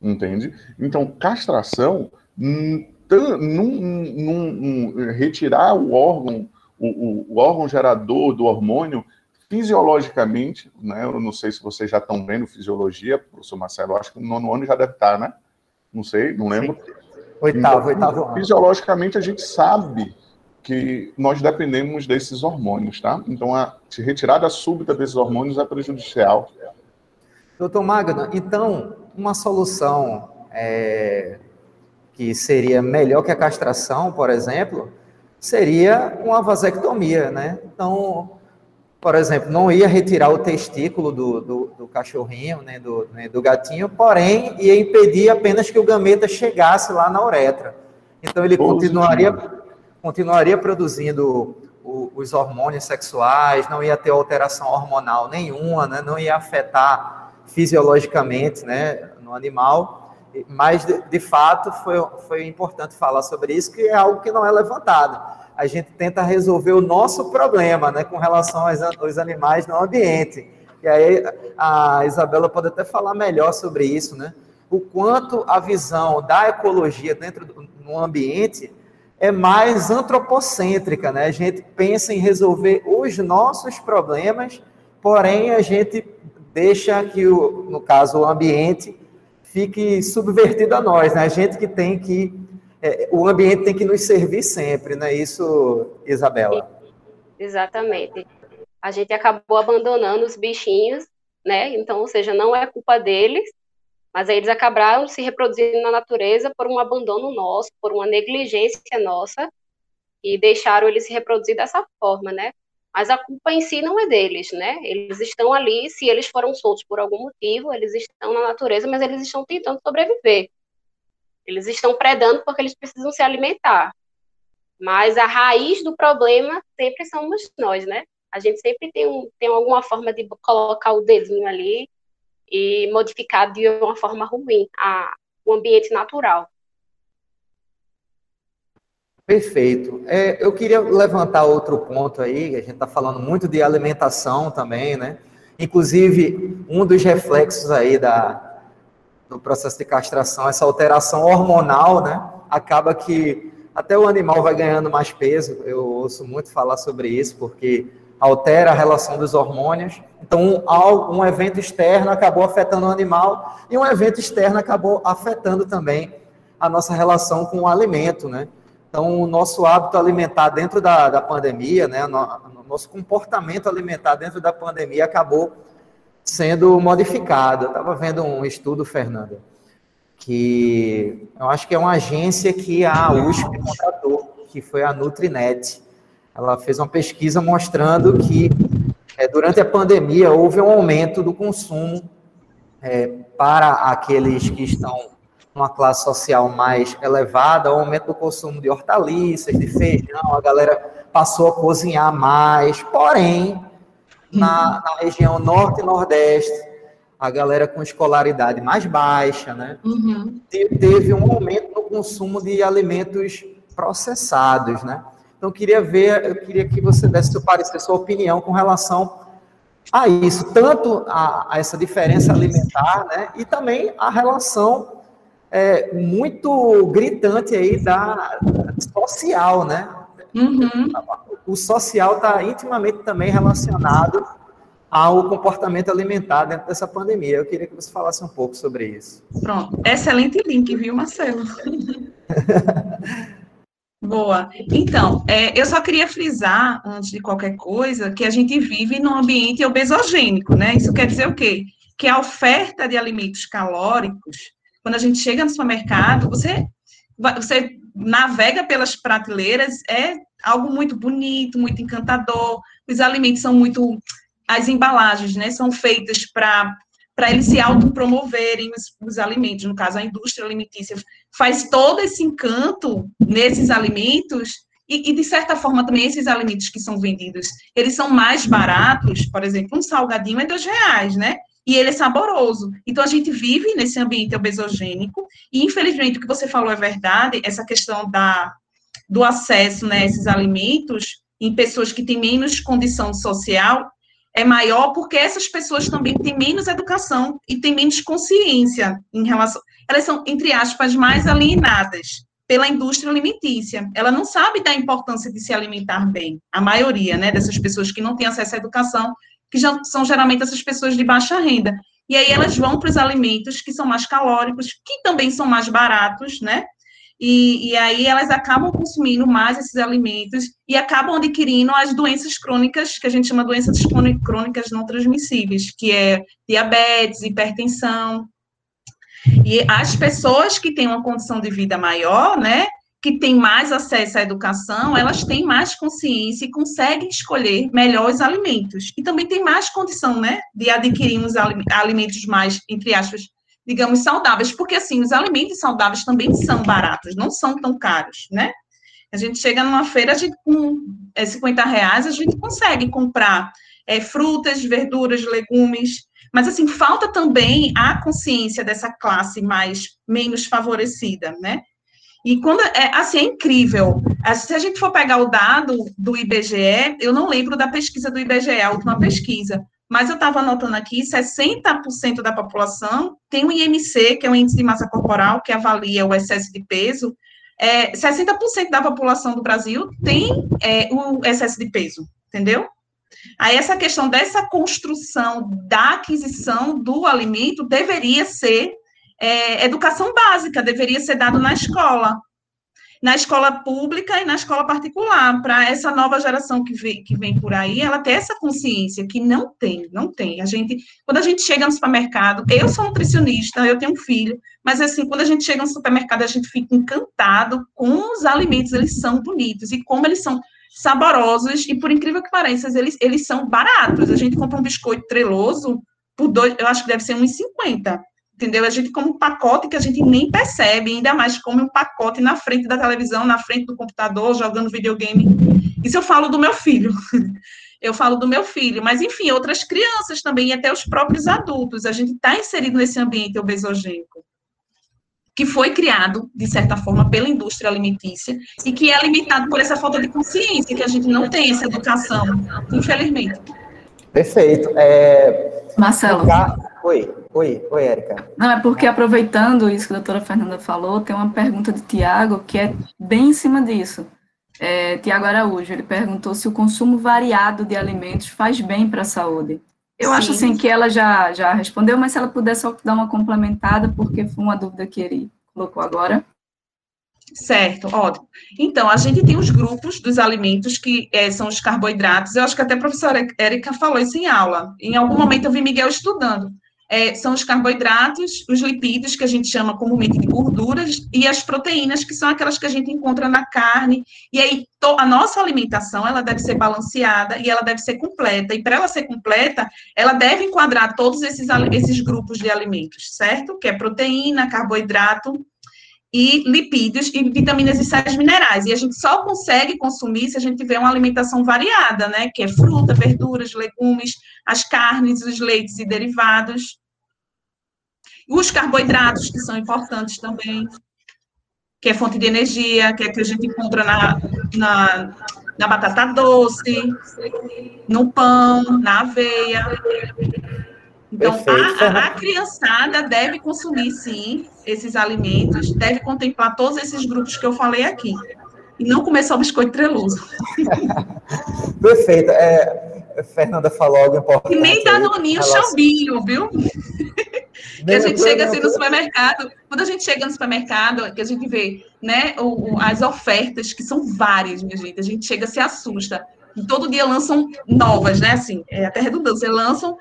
entende? Então, castração, num, num, num, retirar o órgão, o, o, o órgão gerador do hormônio fisiologicamente, né? Eu não sei se vocês já estão vendo fisiologia, professor Marcelo, acho que no nono ano já deve estar, né? Não sei, não lembro. Sim. Oitavo, então, oitavo ano. Fisiologicamente, a gente sabe que nós dependemos desses hormônios, tá? Então, a retirada súbita desses hormônios é prejudicial. Doutor Magno, então, uma solução é, que seria melhor que a castração, por exemplo, seria uma vasectomia, né? Então, por exemplo, não ia retirar o testículo do, do, do cachorrinho, né, do, né, do gatinho, porém ia impedir apenas que o gameta chegasse lá na uretra. Então ele continuaria, continuaria produzindo o, os hormônios sexuais, não ia ter alteração hormonal nenhuma, né, não ia afetar fisiologicamente né, no animal, mas de, de fato foi, foi importante falar sobre isso, que é algo que não é levantado a gente tenta resolver o nosso problema, né, com relação aos, aos animais no ambiente. E aí a Isabela pode até falar melhor sobre isso, né? O quanto a visão da ecologia dentro do no ambiente é mais antropocêntrica, né? A gente pensa em resolver os nossos problemas, porém a gente deixa que o, no caso o ambiente fique subvertido a nós, né? A gente que tem que é, o ambiente tem que nos servir sempre, não é isso, Isabela? Exatamente. A gente acabou abandonando os bichinhos, né? Então, ou seja, não é culpa deles, mas eles acabaram se reproduzindo na natureza por um abandono nosso, por uma negligência nossa, e deixaram eles se reproduzir dessa forma, né? Mas a culpa em si não é deles, né? Eles estão ali, se eles foram soltos por algum motivo, eles estão na natureza, mas eles estão tentando sobreviver. Eles estão predando porque eles precisam se alimentar. Mas a raiz do problema sempre somos nós, né? A gente sempre tem, um, tem alguma forma de colocar o dedinho ali e modificar de uma forma ruim a, o ambiente natural. Perfeito. É, eu queria levantar outro ponto aí, a gente está falando muito de alimentação também, né? Inclusive, um dos reflexos aí da, no processo de castração, essa alteração hormonal, né? Acaba que até o animal vai ganhando mais peso. Eu ouço muito falar sobre isso, porque altera a relação dos hormônios. Então, um, um evento externo acabou afetando o animal e um evento externo acabou afetando também a nossa relação com o alimento, né? Então, o nosso hábito alimentar dentro da, da pandemia, né, no, nosso comportamento alimentar dentro da pandemia acabou sendo modificado. Eu estava vendo um estudo, Fernanda, que eu acho que é uma agência que a USP contratou, que foi a Nutrinet. Ela fez uma pesquisa mostrando que é, durante a pandemia houve um aumento do consumo é, para aqueles que estão numa classe social mais elevada, o aumento do consumo de hortaliças, de feijão, a galera passou a cozinhar mais, porém, na, na região norte e nordeste, a galera com escolaridade mais baixa, né, uhum. teve um aumento no consumo de alimentos processados, né. Então, eu queria ver, eu queria que você desse seu parecer, sua opinião com relação a isso, tanto a, a essa diferença alimentar, né, e também a relação é, muito gritante aí da, social, né? Uhum. O social está intimamente também relacionado ao comportamento alimentar dentro dessa pandemia. Eu queria que você falasse um pouco sobre isso. Pronto, excelente link, viu, Marcelo? Boa. Então, é, eu só queria frisar, antes de qualquer coisa, que a gente vive num ambiente obesogênico, né? Isso quer dizer o quê? Que a oferta de alimentos calóricos, quando a gente chega no supermercado, você, você navega pelas prateleiras, é algo muito bonito, muito encantador. Os alimentos são muito. As embalagens, né, são feitas para para eles se autopromoverem os, os alimentos, no caso, a indústria alimentícia faz todo esse encanto nesses alimentos e, e, de certa forma, também esses alimentos que são vendidos, eles são mais baratos, por exemplo, um salgadinho é dois reais, né? E ele é saboroso. Então, a gente vive nesse ambiente obesogênico, e infelizmente, o que você falou é verdade, essa questão da, do acesso né, a esses alimentos em pessoas que têm menos condição social, é maior porque essas pessoas também têm menos educação e têm menos consciência em relação. Elas são, entre aspas, mais alienadas pela indústria alimentícia. Ela não sabe da importância de se alimentar bem. A maioria, né, dessas pessoas que não têm acesso à educação, que já são geralmente essas pessoas de baixa renda. E aí elas vão para os alimentos que são mais calóricos, que também são mais baratos, né? E, e, aí elas acabam consumindo mais esses alimentos e acabam adquirindo as doenças crônicas, que a gente chama doenças crônicas não transmissíveis, que é diabetes, hipertensão. E as pessoas que têm uma condição de vida maior, né, que têm mais acesso à educação, elas têm mais consciência e conseguem escolher melhores alimentos. E também têm mais condição, né, de adquirir uns alimentos mais, entre aspas, digamos, saudáveis, porque assim, os alimentos saudáveis também são baratos, não são tão caros, né? A gente chega numa feira, a gente, com é, 50 reais, a gente consegue comprar é, frutas, verduras, legumes, mas assim, falta também a consciência dessa classe mais, menos favorecida, né? E quando, é, assim, é incrível, se a gente for pegar o dado do IBGE, eu não lembro da pesquisa do IBGE, a última pesquisa, mas eu estava anotando aqui, 60% da população tem um IMC, que é o índice de massa corporal, que avalia o excesso de peso. É, 60% da população do Brasil tem é, o excesso de peso, entendeu? Aí essa questão dessa construção da aquisição do alimento deveria ser é, educação básica, deveria ser dado na escola, na escola pública e na escola particular, para essa nova geração que vem, que vem por aí, ela ter essa consciência que não tem, não tem. A gente, quando a gente chega no supermercado, eu sou nutricionista, eu tenho um filho, mas assim, quando a gente chega no supermercado, a gente fica encantado com os alimentos, eles são bonitos e como eles são saborosos e por incrível que pareça, eles, eles são baratos. A gente compra um biscoito treloso por dois, eu acho que deve ser 1,50 entendeu? A gente come um pacote que a gente nem percebe, ainda mais come um pacote na frente da televisão, na frente do computador, jogando videogame. Isso eu falo do meu filho. Eu falo do meu filho, mas enfim, outras crianças também, e até os próprios adultos. A gente está inserido nesse ambiente obesogênico, que foi criado, de certa forma, pela indústria alimentícia, e que é limitado por essa falta de consciência, que a gente não tem essa educação, infelizmente. Perfeito. É... Marcelo. Oi. Oi, oi, Érica. Não, é porque aproveitando isso que a doutora Fernanda falou, tem uma pergunta de Tiago que é bem em cima disso. É, Tiago Araújo, ele perguntou se o consumo variado de alimentos faz bem para a saúde. Eu Sim. acho assim que ela já, já respondeu, mas se ela puder só dar uma complementada, porque foi uma dúvida que ele colocou agora. Certo, ótimo. Então, a gente tem os grupos dos alimentos que é, são os carboidratos. Eu acho que até a professora Érica falou isso em aula. Em algum momento eu vi Miguel estudando. É, são os carboidratos, os lipídios, que a gente chama comumente de gorduras, e as proteínas, que são aquelas que a gente encontra na carne. E aí, a nossa alimentação, ela deve ser balanceada e ela deve ser completa. E para ela ser completa, ela deve enquadrar todos esses, esses grupos de alimentos, certo? Que é proteína, carboidrato, e lipídios e vitaminas e sais minerais. E a gente só consegue consumir se a gente tiver uma alimentação variada, né? Que é fruta, verduras, legumes, as carnes, os leites e derivados. Os carboidratos, que são importantes também, que é fonte de energia, que é que a gente encontra na, na, na batata doce, no pão, na aveia. Então, a, a, criançada deve consumir, sim, esses alimentos, deve contemplar todos esses grupos que eu falei aqui. E não comer só biscoito treloso. Perfeito. É, Fernanda falou algo importante. E nem danoninho relação... chambinho, viu? Que a gente chega assim no supermercado, quando a gente chega no supermercado, que a gente vê, né, o, as ofertas, que são várias, minha gente, a gente chega se assusta todo dia lançam novas, né? Assim, é até redundância, lançam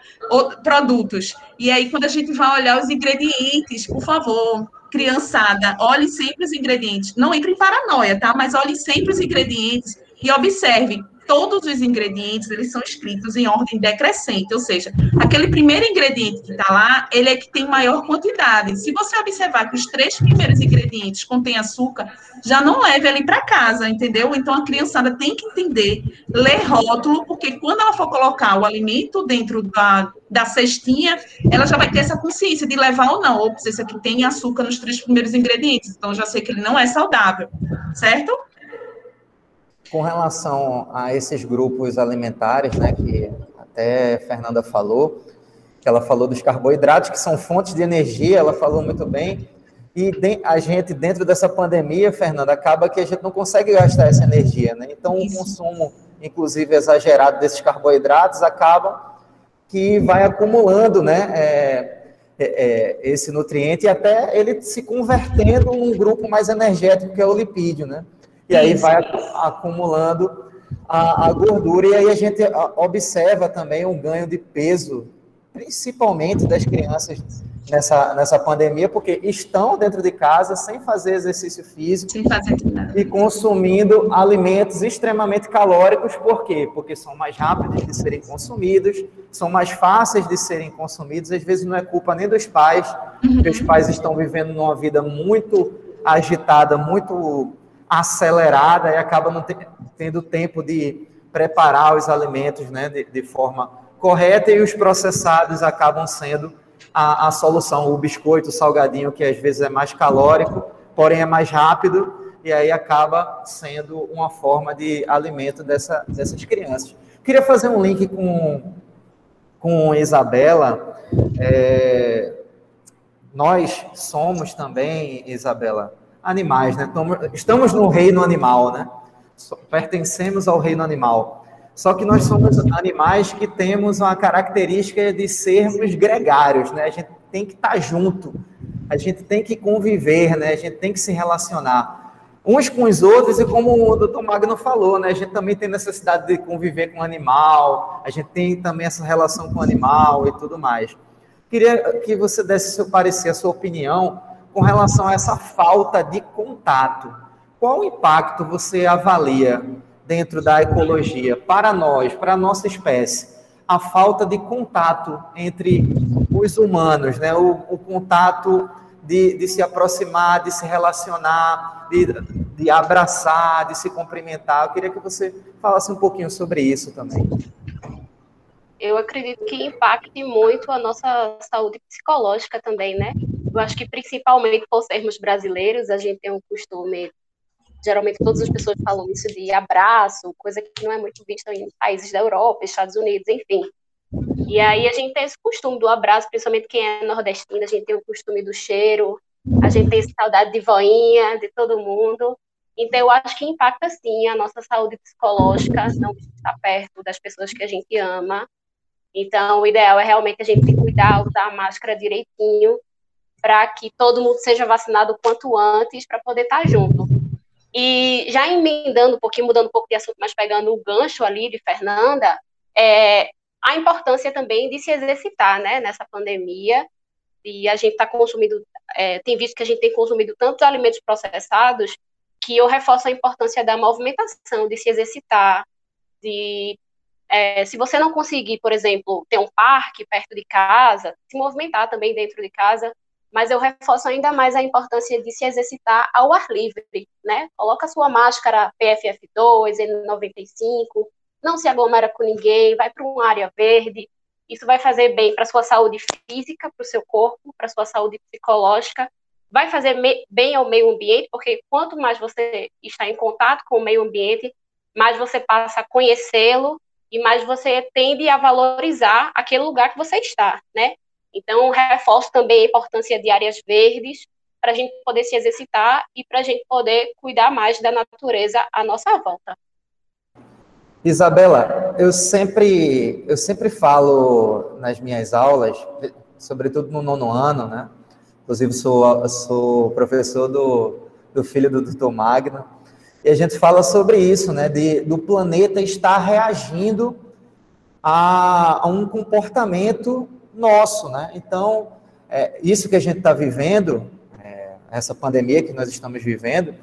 produtos. E aí, quando a gente vai olhar os ingredientes, por favor, criançada, olhe sempre os ingredientes. Não entre em paranoia, tá? Mas olhe sempre os ingredientes e observe todos os ingredientes, eles são escritos em ordem decrescente, ou seja, aquele primeiro ingrediente que está lá, ele é que tem maior quantidade. Se você observar que os três primeiros ingredientes contêm açúcar, já não leve ele para casa, entendeu? Então a criançada tem que entender, ler rótulo, porque quando ela for colocar o alimento dentro da, da cestinha, ela já vai ter essa consciência de levar ou não. Ops, esse aqui tem açúcar nos três primeiros ingredientes, então já sei que ele não é saudável, certo? Com relação a esses grupos alimentares, né, que até Fernanda falou, que ela falou dos carboidratos, que são fontes de energia, ela falou muito bem. E a gente, dentro dessa pandemia, Fernanda, acaba que a gente não consegue gastar essa energia, né? Então, o consumo, inclusive, exagerado desses carboidratos acaba que vai acumulando, né? É, é, é, esse nutriente e até ele se convertendo num grupo mais energético, que é o lipídio, né? E aí vai acumulando a, a, gordura, e aí a gente observa também um ganho de peso, principalmente das crianças nessa, nessa pandemia, porque estão dentro de casa sem fazer exercício físico fazer e consumindo alimentos extremamente calóricos, por quê? Porque são mais rápidos de serem consumidos, são mais fáceis de serem consumidos, às vezes não é culpa nem dos pais, uhum. porque os pais estão vivendo numa vida muito agitada, muito acelerada e acaba não tendo tempo de preparar os alimentos né, de, de, forma correta e os processados acabam sendo a, a, solução. O biscoito, o salgadinho, que às vezes é mais calórico, porém é mais rápido, e aí acaba sendo uma forma de alimento dessa, dessas crianças. Queria fazer um link com, com Isabela. É, nós somos também, Isabela, animais, né? Estamos no reino animal, né? Pertencemos ao reino animal. Só que nós somos animais que temos uma característica de sermos gregários, né? A gente tem que estar junto, a gente tem que conviver, né? A gente tem que se relacionar uns com os outros e como o doutor Magno falou, né? A gente também tem necessidade de conviver com o animal, a gente tem também essa relação com o animal e tudo mais. Queria que você desse seu parecer, a sua opinião com relação a essa falta de contato. Qual impacto você avalia dentro da ecologia para nós, para a nossa espécie? A falta de contato entre os humanos, né? o, o contato de, de, se aproximar, de se relacionar, de, de abraçar, de se cumprimentar. Eu queria que você falasse um pouquinho sobre isso também eu acredito que impacte muito a nossa saúde psicológica também, né? Eu acho que principalmente por sermos brasileiros, a gente tem um costume, geralmente todas as pessoas falam isso de abraço, coisa que não é muito vista em países da Europa, Estados Unidos, enfim. E aí a gente tem esse costume do abraço, principalmente quem é nordestino, a gente tem o costume do cheiro, a gente tem saudade de voinha, de todo mundo. Então, eu acho que impacta, sim, a nossa saúde psicológica, não estar perto das pessoas que a gente ama. Então, o ideal é realmente a gente cuidar, usar a máscara direitinho, para que todo mundo seja vacinado o quanto antes, para poder estar tá junto. E já emendando um pouquinho, mudando um pouco de assunto, mas pegando o gancho ali de Fernanda, é, a importância também de se exercitar, né, nessa pandemia, e a gente está consumindo, é, tem visto que a gente tem consumido tantos alimentos processados, que eu reforço a importância da movimentação, de se exercitar, de é, se você não conseguir, por exemplo, ter um parque perto de casa, se movimentar também dentro de casa, mas eu reforço ainda mais a importância de se exercitar ao ar livre, né? Coloca sua máscara PFF2, N95, não se aglomera com ninguém, vai para uma área verde. Isso vai fazer bem para sua saúde física, para o seu corpo, para sua saúde psicológica. Vai fazer bem ao meio ambiente, porque quanto mais você está em contato com o meio ambiente, mais você passa a conhecê-lo e mais você tende a valorizar aquele lugar que você está, né? Então, reforço também a importância de áreas verdes para a gente poder se exercitar e para a gente poder cuidar mais da natureza à nossa volta. Isabela, eu sempre, eu sempre falo nas minhas aulas, sobretudo no nono ano, né? Inclusive, sou, sou professor do, do filho do Dr. Magno, e a gente fala sobre isso, né? De, do planeta estar reagindo a, a um comportamento nosso, né? Então, é, isso que a gente está vivendo, é, essa pandemia que nós estamos vivendo,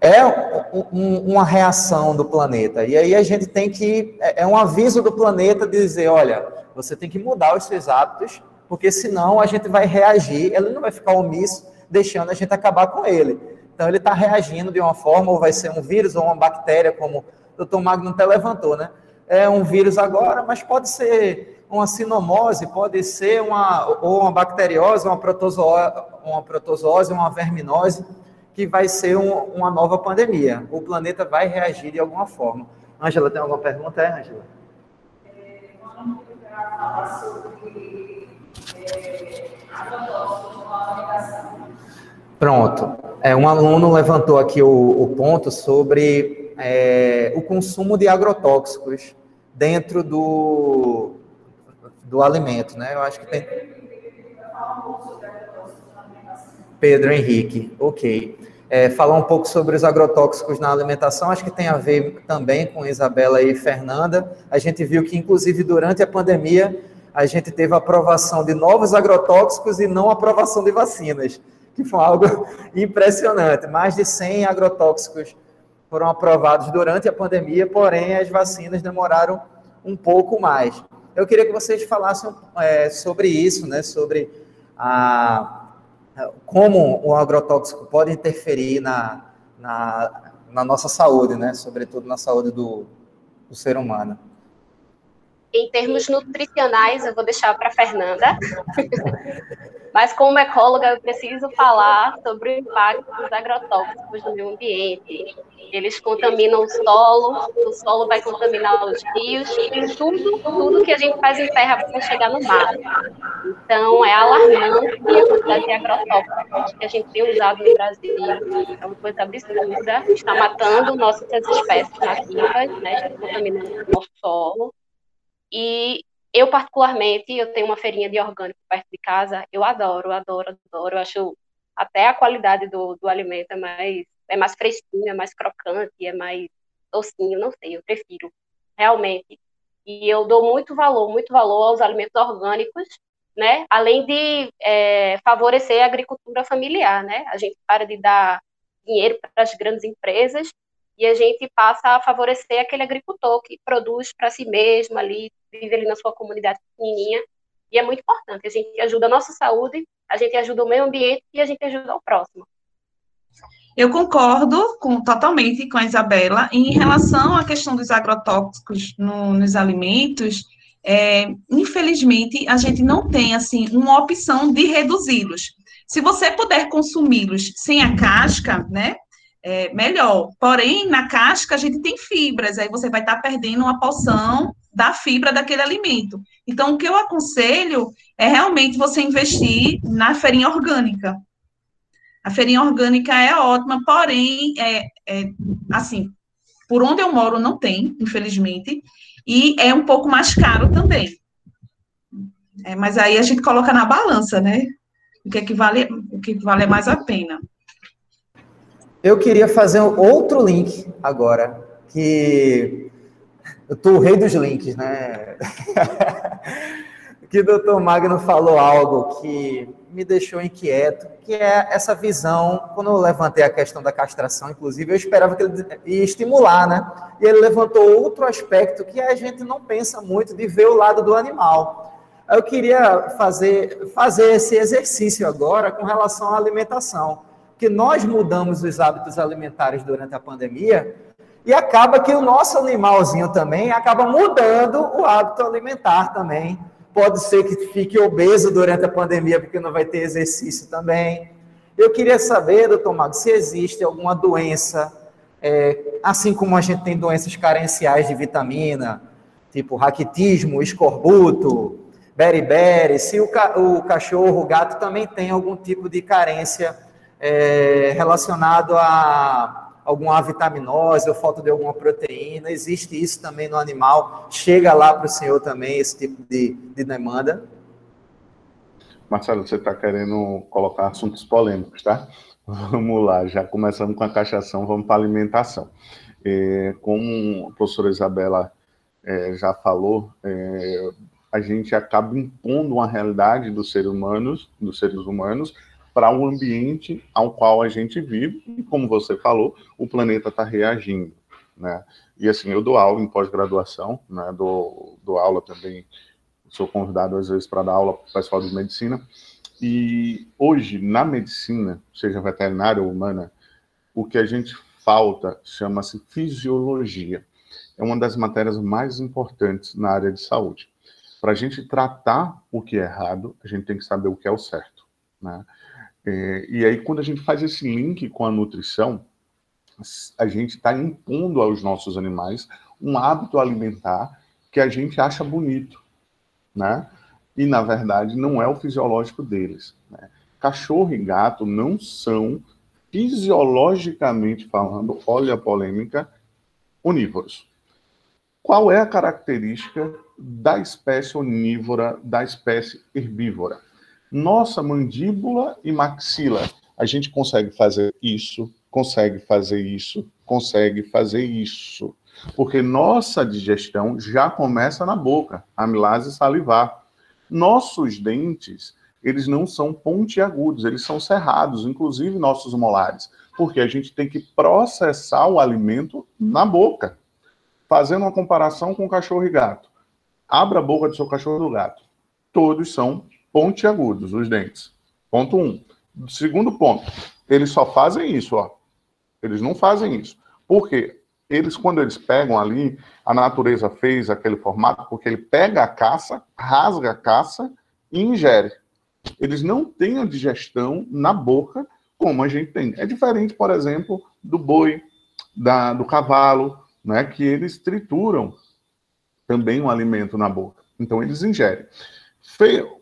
é um, uma reação do planeta. E aí a gente tem que, é, é um aviso do planeta de dizer, olha, você tem que mudar os seus hábitos, porque senão a gente vai reagir, ele não vai ficar omisso, deixando a gente acabar com ele. Então ele está reagindo de uma forma, ou vai ser um vírus ou uma bactéria, como o Dr. Magno até levantou, né? É um vírus agora, mas pode ser uma sinomose pode ser uma, ou uma bacteriose, uma protozoose, uma, protozoose, uma verminose, que vai ser um, uma nova pandemia. O planeta vai reagir de alguma forma. Ângela, tem alguma pergunta? É, Ângela? É, sobre Pronto. É, um aluno levantou aqui o, o ponto sobre é, o consumo de agrotóxicos dentro do, do alimento, né? Eu acho que tem. Pedro Henrique, ok. É, falar um pouco sobre os agrotóxicos na alimentação, acho que tem a ver também com Isabela e Fernanda. A gente viu que, inclusive, durante a pandemia, a gente teve aprovação de novos agrotóxicos e não aprovação de vacinas, que foi algo impressionante. Mais de 100 agrotóxicos foram aprovados durante a pandemia, porém as vacinas demoraram um pouco mais. Eu queria que vocês falassem é, sobre isso, né? Sobre a, como o agrotóxico pode interferir na, na, na nossa saúde, né? Sobretudo na saúde do, do ser humano. Em termos nutricionais, eu vou deixar para Fernanda. Mas como ecóloga, eu preciso falar sobre o impacto dos agrotóxicos no meio ambiente. Eles contaminam o solo, o solo vai contaminar os rios, e tudo, tudo que a gente faz em terra para chegar no mar. Então, é alarmante a quantidade de agrotóxicos que a gente tem usado no Brasil. É uma coisa absurda. Está matando nossas espécies nativas, né? está contaminando o nosso solo. E eu, particularmente, eu tenho uma feirinha de orgânico perto de casa, eu adoro, adoro, adoro. Eu acho até a qualidade do, do alimento é mais, é mais fresquinho, é mais crocante, é mais docinho, não sei, eu prefiro, realmente. E eu dou muito valor, muito valor aos alimentos orgânicos, né? Além de é, favorecer a agricultura familiar, né? A gente para de dar dinheiro para as grandes empresas e a gente passa a favorecer aquele agricultor que produz para si mesmo ali, vive ali na sua comunidade pequenininha, e é muito importante, a gente ajuda a nossa saúde, a gente ajuda o meio ambiente e a gente ajuda o próximo. Eu concordo com, totalmente com a Isabela. Em relação à questão dos agrotóxicos no, nos alimentos, é, infelizmente, a gente não tem assim uma opção de reduzi-los. Se você puder consumi-los sem a casca, né, é, melhor. Porém, na casca a gente tem fibras, aí você vai estar tá perdendo uma porção da fibra daquele alimento. Então, o que eu aconselho é realmente você investir na feirinha orgânica. A feirinha orgânica é ótima, porém, é, é assim, por onde eu moro não tem, infelizmente, e é um pouco mais caro também. É, mas aí a gente coloca na balança, né? O que, é que vale, o que vale mais a pena. Eu queria fazer outro link agora, que eu tô o rei dos links, né? que o doutor Magno falou algo que me deixou inquieto, que é essa visão, quando eu levantei a questão da castração, inclusive, eu esperava que ele ia estimular, né? E ele levantou outro aspecto que a gente não pensa muito de ver o lado do animal. Eu queria fazer, fazer esse exercício agora com relação à alimentação, que nós mudamos os hábitos alimentares durante a pandemia e acaba que o nosso animalzinho também acaba mudando o hábito alimentar também pode ser que fique obeso durante a pandemia, porque não vai ter exercício também. Eu queria saber, doutor Mago, se existe alguma doença, é, assim como a gente tem doenças carenciais de vitamina, tipo raquitismo, escorbuto, beriberi, se o, ca o cachorro, o gato também tem algum tipo de carência é, relacionado a alguma vitaminose ou falta de alguma proteína. Existe isso também no animal? Chega lá para o senhor também esse tipo de, de demanda? Marcelo, você está querendo colocar assuntos polêmicos, tá? Vamos lá, já começamos com a cachação, vamos para a alimentação. É, como a professora Isabela é, já falou, é, a gente acaba impondo uma realidade dos seres humanos, dos seres humanos, para o ambiente ao qual a gente vive, e como você falou, o planeta está reagindo, né? E assim, eu dou aula em pós-graduação, né? Dou, aula também, sou convidado às vezes para dar aula para o pessoal de medicina, e hoje, na medicina, seja veterinária ou humana, o que a gente falta chama-se fisiologia. É uma das matérias mais importantes na área de saúde. Para a gente tratar o que é errado, a gente tem que saber o que é o certo. Né? É, e aí, quando a gente faz esse link com a nutrição, a gente está impondo aos nossos animais um hábito alimentar que a gente acha bonito, né? E, na verdade, não é o fisiológico deles. Né? Cachorro e gato não são, fisiologicamente falando, olha a polêmica, onívoros. Qual é a característica da espécie onívora, da espécie herbívora? Nossa mandíbula e maxila. A gente consegue fazer isso, consegue fazer isso, consegue fazer isso. Porque nossa digestão já começa na boca, amilase salivar. Nossos dentes, eles não são pontiagudos, eles são cerrados, inclusive nossos molares, porque a gente tem que processar o alimento na boca. Fazendo uma comparação com cachorro e gato. Abra a boca do seu cachorro e do gato. Todos são pontiagudos, os dentes. Ponto um. Segundo ponto, eles só fazem isso, ó. Eles não fazem isso. Por quê? Eles, quando eles pegam ali, a natureza fez aquele formato porque ele pega a caça, rasga a caça e ingere. Eles não têm a digestão na boca como a gente tem. É diferente, por exemplo, do boi, da, do cavalo, né, que eles trituram também um alimento na boca. Então, eles ingerem. Feio,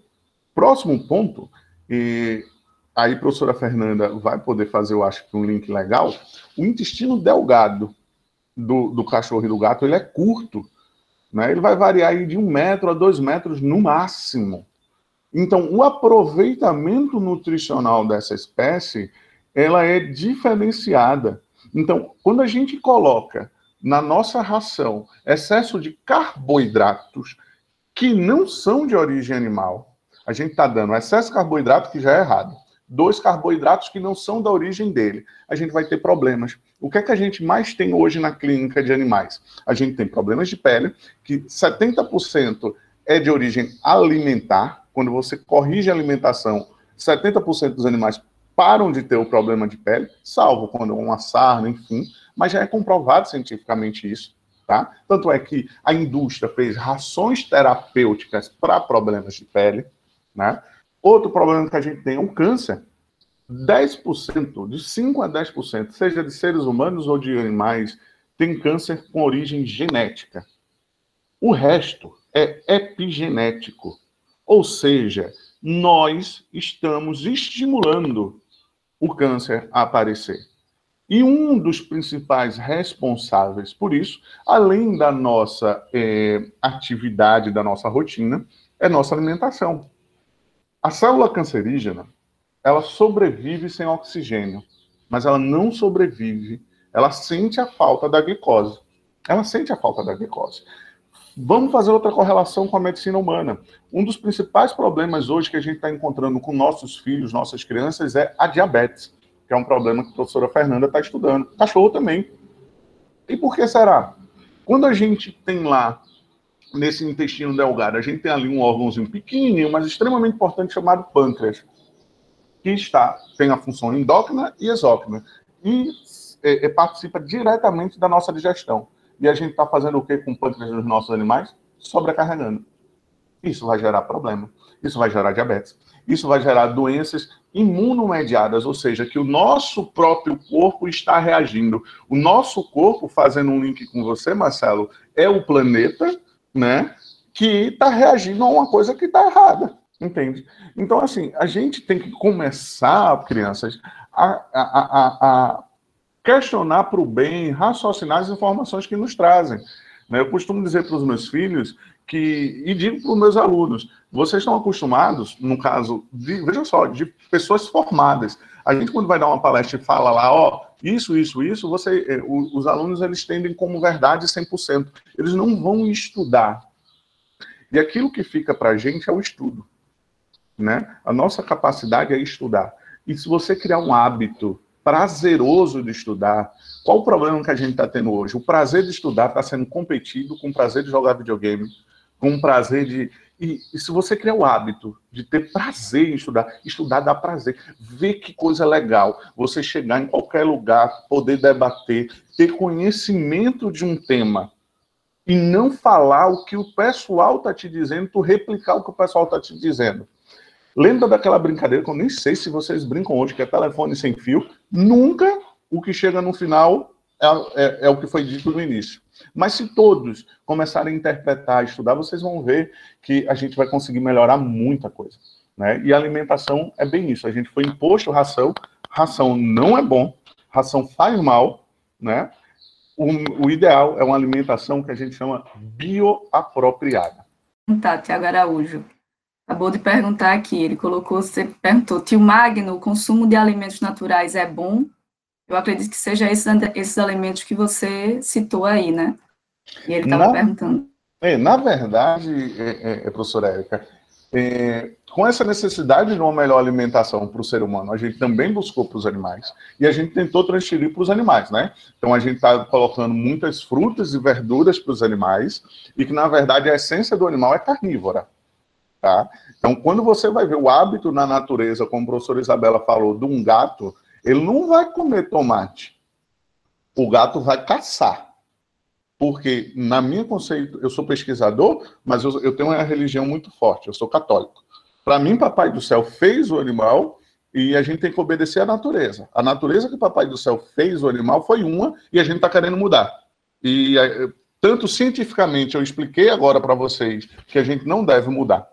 Próximo ponto, e aí a professora Fernanda vai poder fazer, eu acho que um link legal, o intestino delgado do, do cachorro e do gato, ele é curto, né? ele vai variar aí de um metro a dois metros no máximo. Então, o aproveitamento nutricional dessa espécie, ela é diferenciada. Então, quando a gente coloca na nossa ração excesso de carboidratos que não são de origem animal, a gente está dando excesso de carboidrato, que já é errado. Dois carboidratos que não são da origem dele. A gente vai ter problemas. O que é que a gente mais tem hoje na clínica de animais? A gente tem problemas de pele, que 70% é de origem alimentar. Quando você corrige a alimentação, 70% dos animais param de ter o problema de pele, salvo quando é uma sarna, enfim, mas já é comprovado cientificamente isso. Tá? Tanto é que a indústria fez rações terapêuticas para problemas de pele, né? Outro problema que a gente tem é o câncer. 10%, de 5 a 10%, seja de seres humanos ou de animais, tem câncer com origem genética. O resto é epigenético. Ou seja, nós estamos estimulando o câncer a aparecer. E um dos principais responsáveis por isso, além da nossa é, atividade, da nossa rotina, é nossa alimentação. A célula cancerígena, ela sobrevive sem oxigênio. mas ela não sobrevive. Ela sente a falta da glicose. Ela sente a falta da glicose. Vamos fazer outra correlação com a medicina humana. Um dos principais problemas hoje que a gente está encontrando com nossos filhos, nossas crianças, é a diabetes, que é um problema que a professora Fernanda está estudando. Cachorro também. E por que será? Quando a gente tem lá, nesse intestino delgado, a gente tem ali um órgãozinho pequenininho, mas extremamente importante, chamado pâncreas, que está, tem a função endócrina e exócrina, e é, é, participa diretamente da nossa digestão. E a gente está fazendo o que com o pâncreas dos nossos animais? Sobrecarregando. Isso vai gerar problema. Isso vai gerar diabetes. Isso vai gerar doenças imunomediadas, ou seja, que o nosso próprio corpo está reagindo. O nosso corpo, fazendo um link com você, Marcelo, é o planeta, né, que está reagindo a uma coisa que está errada, entende? Então, assim, a gente tem que começar, crianças, a, a, a, a questionar para o bem, raciocinar as informações que nos trazem. Né? Eu costumo dizer para os meus filhos que, e digo para os meus alunos, vocês estão acostumados, no caso, de, veja só, de pessoas formadas. A gente, quando vai dar uma palestra e fala lá, ó, isso, isso, isso, você, eh, os alunos, eles tendem como verdade 100%. Eles não vão estudar. E aquilo que fica para a gente é o estudo. Né? A nossa capacidade é estudar. E se você criar um hábito prazeroso de estudar. Qual o problema que a gente está tendo hoje? O prazer de estudar está sendo competido com o prazer de jogar videogame, com o prazer de. E, e, se você criar o hábito de ter prazer em estudar, estudar dá prazer. Ver que coisa legal. Você chegar em qualquer lugar, poder debater, ter conhecimento de um tema e não falar o que o pessoal está te dizendo, tu replicar o que o pessoal está te dizendo. Lembra daquela brincadeira que eu nem sei se vocês brincam hoje, que é telefone sem fio? Nunca o que chega no final é, é, é, o que foi dito no início. Mas se todos começarem a interpretar, estudar, vocês vão ver que a gente vai conseguir melhorar muita coisa. Né? E alimentação é bem isso. A gente foi imposto ração, ração não é bom, ração faz mal, né? O, o ideal é uma alimentação que a gente chama bioapropriada. Tá, Tiago Araújo. Acabou de perguntar aqui, ele colocou, você perguntou, tio Magno, o consumo de alimentos naturais é bom? Eu acredito que seja esses, esses alimentos que você citou aí, né? E ele estava perguntando. É, na verdade, é, é, é professora Érica, é, com essa necessidade de uma melhor alimentação para o ser humano, a gente também buscou para os animais e a gente tentou transferir para os animais, né? Então a gente está colocando muitas frutas e verduras para os animais e que na verdade a essência do animal é carnívora. Tá? Então, quando você vai ver o hábito na natureza, como a professora Isabela falou, de um gato, ele não vai comer tomate. O gato vai caçar. Porque, na minha conceito, eu sou pesquisador, mas eu, eu tenho uma religião muito forte, eu sou católico. Para mim, Papai do Céu fez o animal e a gente tem que obedecer à natureza. A natureza que Papai do Céu fez o animal foi uma e a gente está querendo mudar. E eh, tanto cientificamente eu expliquei agora para vocês que a gente não deve mudar.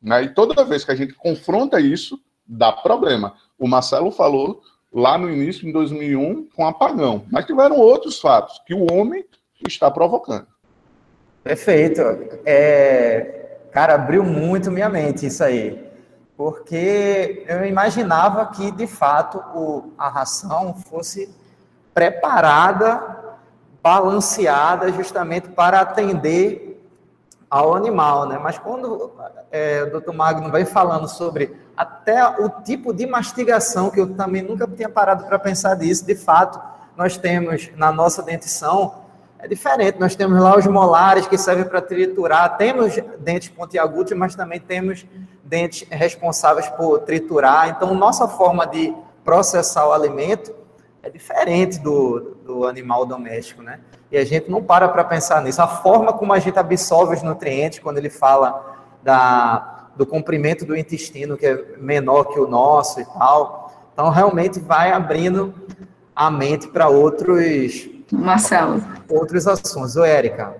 Né? E toda vez que a gente confronta isso, dá problema. O Marcelo falou lá no início, em 2001, com apagão. Mas tiveram outros fatos que o homem está provocando. Perfeito. É, cara, abriu muito minha mente isso aí. Porque eu imaginava que, de fato, o, a ração fosse preparada, balanceada, justamente para atender ao animal, né? Mas quando é, o doutor Magno vem falando sobre até o tipo de mastigação, que eu também nunca tinha parado para pensar disso, de fato, nós temos na nossa dentição, é diferente, nós temos lá os molares que servem para triturar, temos dentes pontiagudos, mas também temos dentes responsáveis por triturar, então nossa forma de processar o alimento é diferente do, do animal doméstico, né? E a gente não para para pensar nisso. A forma como a gente absorve os nutrientes, quando ele fala da, do comprimento do intestino, que é menor que o nosso e tal. Então, realmente vai abrindo a mente para outros. Marcelo. Outros assuntos. Ô, Érica.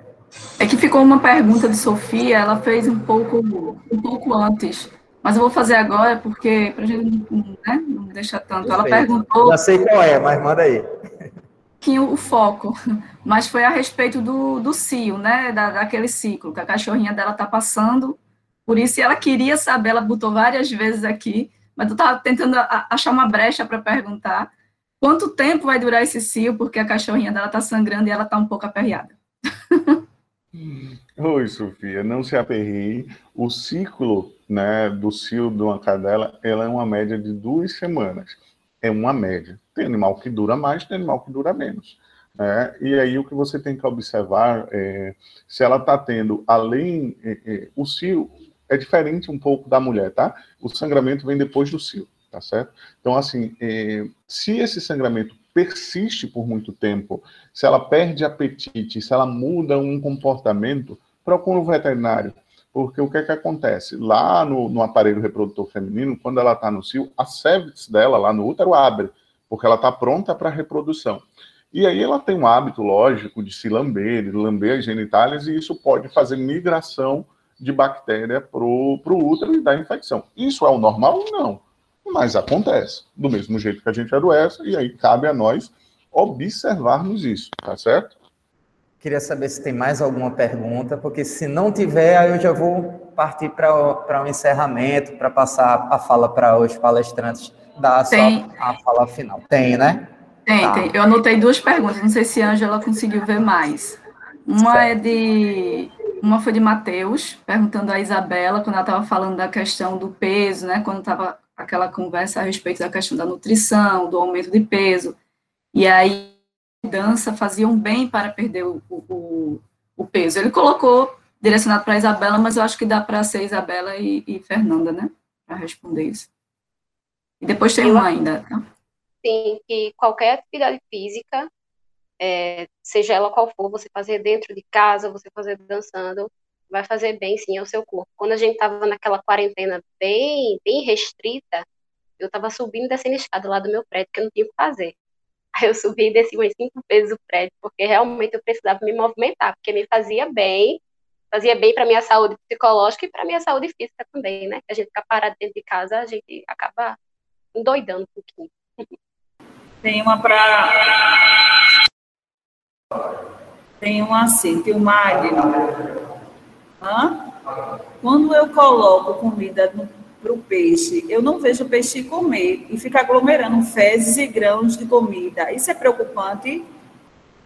É que ficou uma pergunta de Sofia, ela fez um pouco, um pouco antes. Mas eu vou fazer agora, porque para a gente né, não deixar tanto. Perfeito. Ela perguntou. Já sei qual é, mas manda aí o foco, mas foi a respeito do, do cio, né, da, daquele ciclo que a cachorrinha dela tá passando, por isso ela queria saber, ela botou várias vezes aqui, mas eu estava tentando achar uma brecha para perguntar, quanto tempo vai durar esse cio, porque a cachorrinha dela está sangrando e ela está um pouco aperreada. Oi, Sofia, não se aperreie. O ciclo né, do cio de uma cadela, ela é uma média de duas semanas. É uma média. Tem animal que dura mais, tem animal que dura menos. Né? E aí o que você tem que observar é se ela está tendo, além, é, é, o cio é diferente um pouco da mulher, tá? O sangramento vem depois do cio, tá certo? Então, assim, é, se esse sangramento persiste por muito tempo, se ela perde apetite, se ela muda um comportamento, procura um veterinário. Porque o que é que acontece? Lá no, no aparelho reprodutor feminino, quando ela está no cio, a cervix dela, lá no útero, abre, porque ela está pronta para reprodução. E aí ela tem um hábito, lógico, de se lamber, de lamber as genitálias, e isso pode fazer migração de bactéria para o útero e dar infecção. Isso é o normal? Não. Mas acontece. Do mesmo jeito que a gente adoece, e aí cabe a nós observarmos isso, tá certo? Queria saber se tem mais alguma pergunta, porque se não tiver, aí eu já vou partir para o um encerramento, para passar a fala para os palestrantes dar só a fala final. Tem, né? Tem, tá. tem. Eu anotei duas perguntas, não sei se a Angela conseguiu ver mais. Uma certo. é de. Uma foi de Matheus, perguntando a Isabela, quando ela estava falando da questão do peso, né? Quando estava aquela conversa a respeito da questão da nutrição, do aumento de peso. E aí dança faziam bem para perder o, o, o peso. Ele colocou direcionado para a Isabela, mas eu acho que dá para ser Isabela e, e Fernanda, né? Para responder isso. E depois tem eu, uma ainda. Tá? Sim, que qualquer atividade física, é, seja ela qual for, você fazer dentro de casa, você fazer dançando, vai fazer bem sim ao seu corpo. Quando a gente estava naquela quarentena bem, bem restrita, eu estava subindo e descendo escada lá do meu prédio, que eu não tinha o que fazer. Aí eu subi e desci umas cinco vezes o prédio, porque realmente eu precisava me movimentar, porque me fazia bem, fazia bem para minha saúde psicológica e para minha saúde física também, né? A gente ficar parado dentro de casa, a gente acaba endoidando um pouquinho. Tem uma para. Tem uma assim, tem o Magno. Hã? Quando eu coloco comida para o peixe, eu não vejo o peixe comer e fica aglomerando fezes e grãos de comida. Isso é preocupante,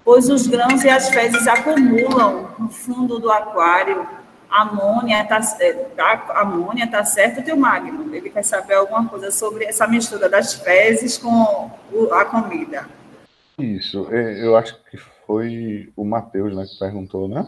pois os grãos e as fezes acumulam no fundo do aquário. A amônia está a amônia tá certo, teu Magno? Ele quer saber alguma coisa sobre essa mistura das fezes com a comida. Isso, é, eu acho que foi o Matheus né, que perguntou, né?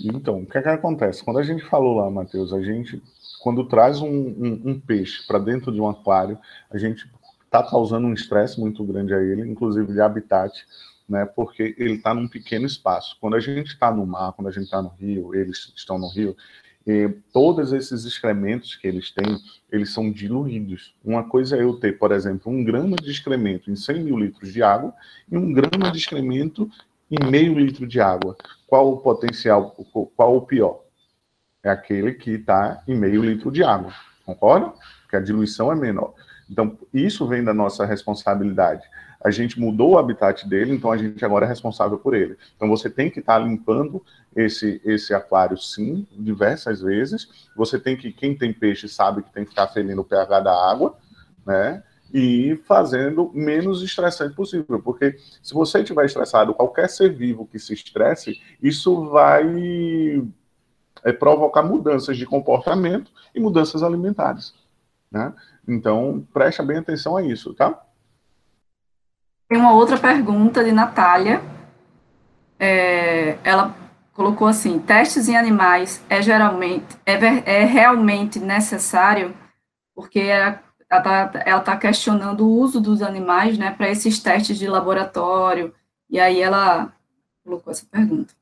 Então, o que, é que acontece? Quando a gente falou lá, Matheus, a gente, quando traz um, um, um peixe para dentro de um aquário, a gente está causando um estresse muito grande a ele, inclusive de habitat, né? Porque ele está num pequeno espaço. Quando a gente está no mar, quando a gente está no rio, eles estão no rio, e todos esses excrementos que eles têm, eles são diluídos. Uma coisa é eu ter, por exemplo, um grama de excremento em 100 mil litros de água e um grama de excremento em meio litro de água. Qual o potencial, qual o pior? É aquele que está em meio litro de água, concorda? Porque a diluição é menor. Então, isso vem da nossa responsabilidade. A gente mudou o habitat dele, então a gente agora é responsável por ele. Então, você tem que estar tá limpando esse, esse aquário, sim, diversas vezes. Você tem que, quem tem peixe sabe que tem que ficar ferindo o pH da água, né? e fazendo menos estressante possível, porque se você estiver estressado, qualquer ser vivo que se estresse, isso vai é, provocar mudanças de comportamento e mudanças alimentares, né? Então, preste bem atenção a isso, tá? Tem uma outra pergunta de Natália. É, ela colocou assim: testes em animais é geralmente é, é realmente necessário? Porque é ela está tá questionando o uso dos animais, né, para esses testes de laboratório, e aí ela colocou essa pergunta.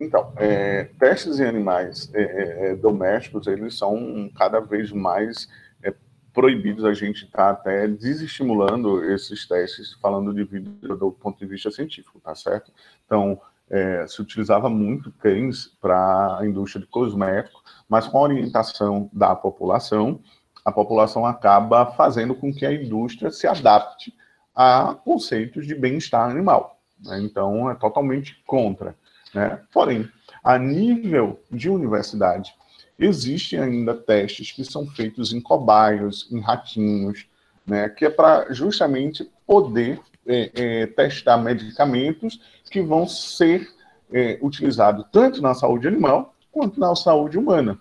Então, é, testes em animais é, é, é domésticos, eles são cada vez mais é, proibidos, a gente está até desestimulando esses testes, falando de vida do ponto de vista científico, tá certo? Então, é, se utilizava muito cães para a indústria de cosméticos, mas com a orientação da população, a população acaba fazendo com que a indústria se adapte a conceitos de bem-estar animal. Né? Então, é totalmente contra. Né? Porém, a nível de universidade, existem ainda testes que são feitos em cobaios, em ratinhos, né, que é para justamente poder é, é, testar medicamentos que vão ser é, utilizados tanto na saúde animal quanto na saúde humana.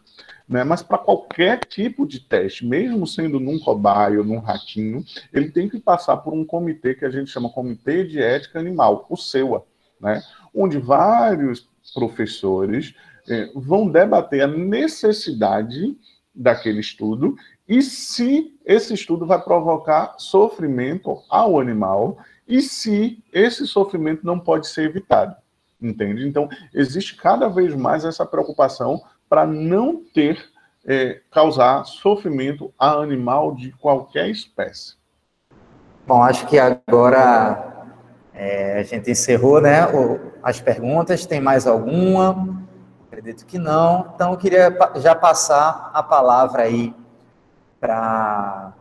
Né? Mas para qualquer tipo de teste, mesmo sendo num cobaio, num ratinho, ele tem que passar por um comitê que a gente chama Comitê de Ética Animal, o SEUA, né? Onde vários professores é, vão debater a necessidade daquele estudo e se esse estudo vai provocar sofrimento ao animal e se esse sofrimento não pode ser evitado. Entende? Então, existe cada vez mais essa preocupação para não ter, é, causar sofrimento a animal de qualquer espécie. Bom, acho que agora é, a gente encerrou né, as perguntas. Tem mais alguma? Acredito que não. Então, eu queria já passar a palavra aí para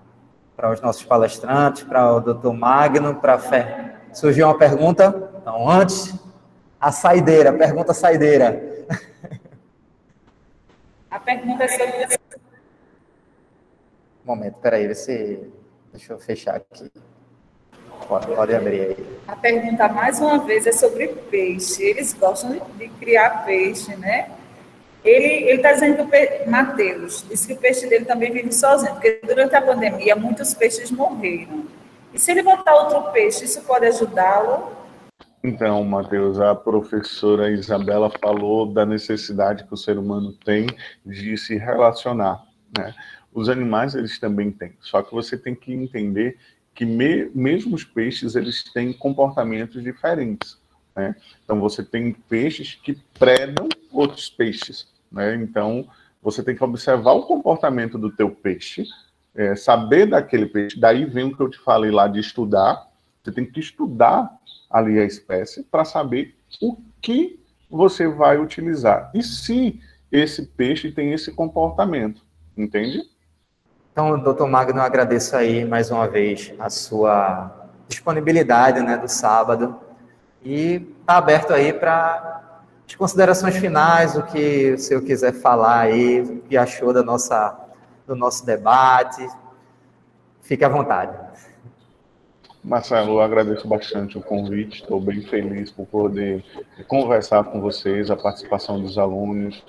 os nossos palestrantes, para o doutor Magno, para a Fé. Surgiu uma pergunta? Então, antes, a saideira, pergunta saideira. A pergunta é sobre. Um momento, peraí, se. Deixa eu fechar aqui. Pode, pode abrir aí. A pergunta, mais uma vez, é sobre peixe. Eles gostam de, de criar peixe, né? Ele está dizendo que o Matheus disse que o peixe dele também vive sozinho, porque durante a pandemia muitos peixes morreram. E se ele botar outro peixe, isso pode ajudá-lo? Então, Matheus, a professora Isabela falou da necessidade que o ser humano tem de se relacionar. Né? Os animais, eles também têm, só que você tem que entender que me, mesmo os peixes, eles têm comportamentos diferentes. Né? Então, você tem peixes que predam outros peixes. Né? Então, você tem que observar o comportamento do teu peixe, é, saber daquele peixe. Daí vem o que eu te falei lá de estudar. Você tem que estudar ali a espécie para saber o que você vai utilizar. E se esse peixe tem esse comportamento, entende? Então, doutor Magno, eu agradeço aí mais uma vez a sua disponibilidade né, do sábado e está aberto aí para as considerações finais, o que o senhor quiser falar aí, o que achou da nossa, do nosso debate. Fique à vontade. Marcelo, eu agradeço bastante o convite, estou bem feliz por poder conversar com vocês, a participação dos alunos.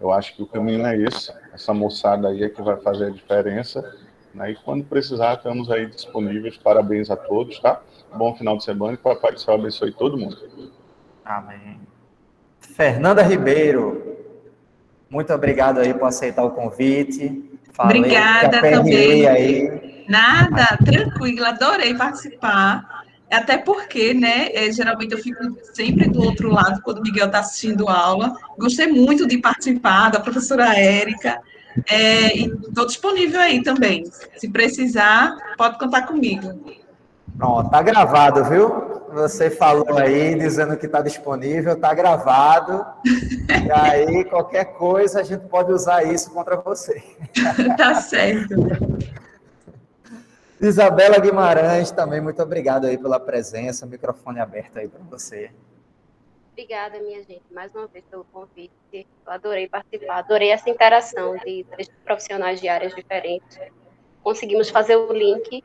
Eu acho que o caminho é esse, essa moçada aí é que vai fazer a diferença. Né? E quando precisar, estamos aí disponíveis. Parabéns a todos, tá? Bom final de semana e que o Papai do Céu abençoe todo mundo. Amém. Fernanda Ribeiro, muito obrigado aí por aceitar o convite. Falei Obrigada também. Aí. Nada, tranquila, adorei participar. Até porque, né, é, geralmente eu fico sempre do outro lado quando o Miguel está assistindo aula. Gostei muito de participar, da professora Érica. É, estou disponível aí também. Se precisar, pode contar comigo. Pronto, tá gravado, viu? Você falou aí, dizendo que está disponível, tá gravado. e aí, qualquer coisa, a gente pode usar isso contra você. tá certo. Isabela Guimarães, também muito obrigado aí pela presença, microfone aberto aí para você. Obrigada, minha gente, mais uma vez pelo convite. Eu adorei participar, adorei essa interação de três profissionais de áreas diferentes. Conseguimos fazer o link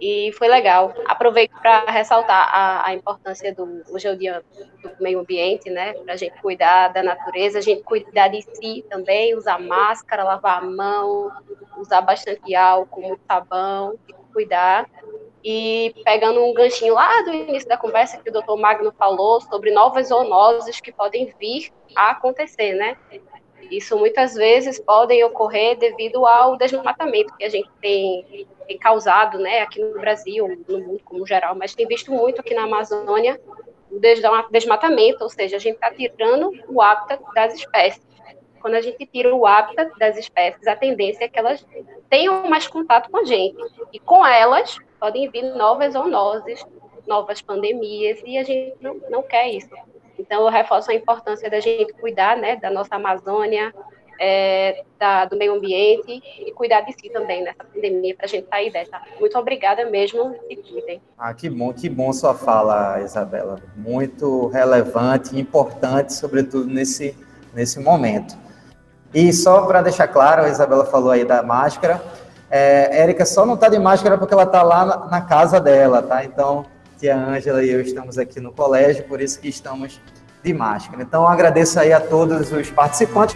e foi legal. Aproveito para ressaltar a, a, importância do hoje é o dia do meio ambiente, né? Para a gente cuidar da natureza, a gente cuidar de si também, usar máscara, lavar a mão, usar bastante álcool, muito sabão, cuidar. E pegando um ganchinho lá do início da conversa que o doutor Magno falou sobre novas zoonoses que podem vir a acontecer, né? Isso muitas vezes podem ocorrer devido ao desmatamento que a gente tem, tem causado, né, aqui no Brasil, no mundo como geral, mas tem visto muito aqui na Amazônia o desmatamento, ou seja, a gente está tirando o hábitat das espécies. Quando a gente tira o hábitat das espécies, a tendência é que elas tenham mais contato com a gente. E com elas podem vir novas zoonoses, novas pandemias, e a gente não, não quer isso. Então, eu reforço a importância da gente cuidar né, da nossa Amazônia, é, da, do meio ambiente e cuidar de si também nessa pandemia para a gente sair dessa. Muito obrigada mesmo e cuidem. Ah, que bom, que bom sua fala, Isabela. Muito relevante importante, sobretudo nesse, nesse momento. E só para deixar claro, a Isabela falou aí da máscara. É, Érica só não está de máscara porque ela está lá na, na, casa dela, tá? Então, tia Ângela e eu estamos aqui no colégio, por isso que estamos de máscara. Então, agradeço aí a todos os participantes.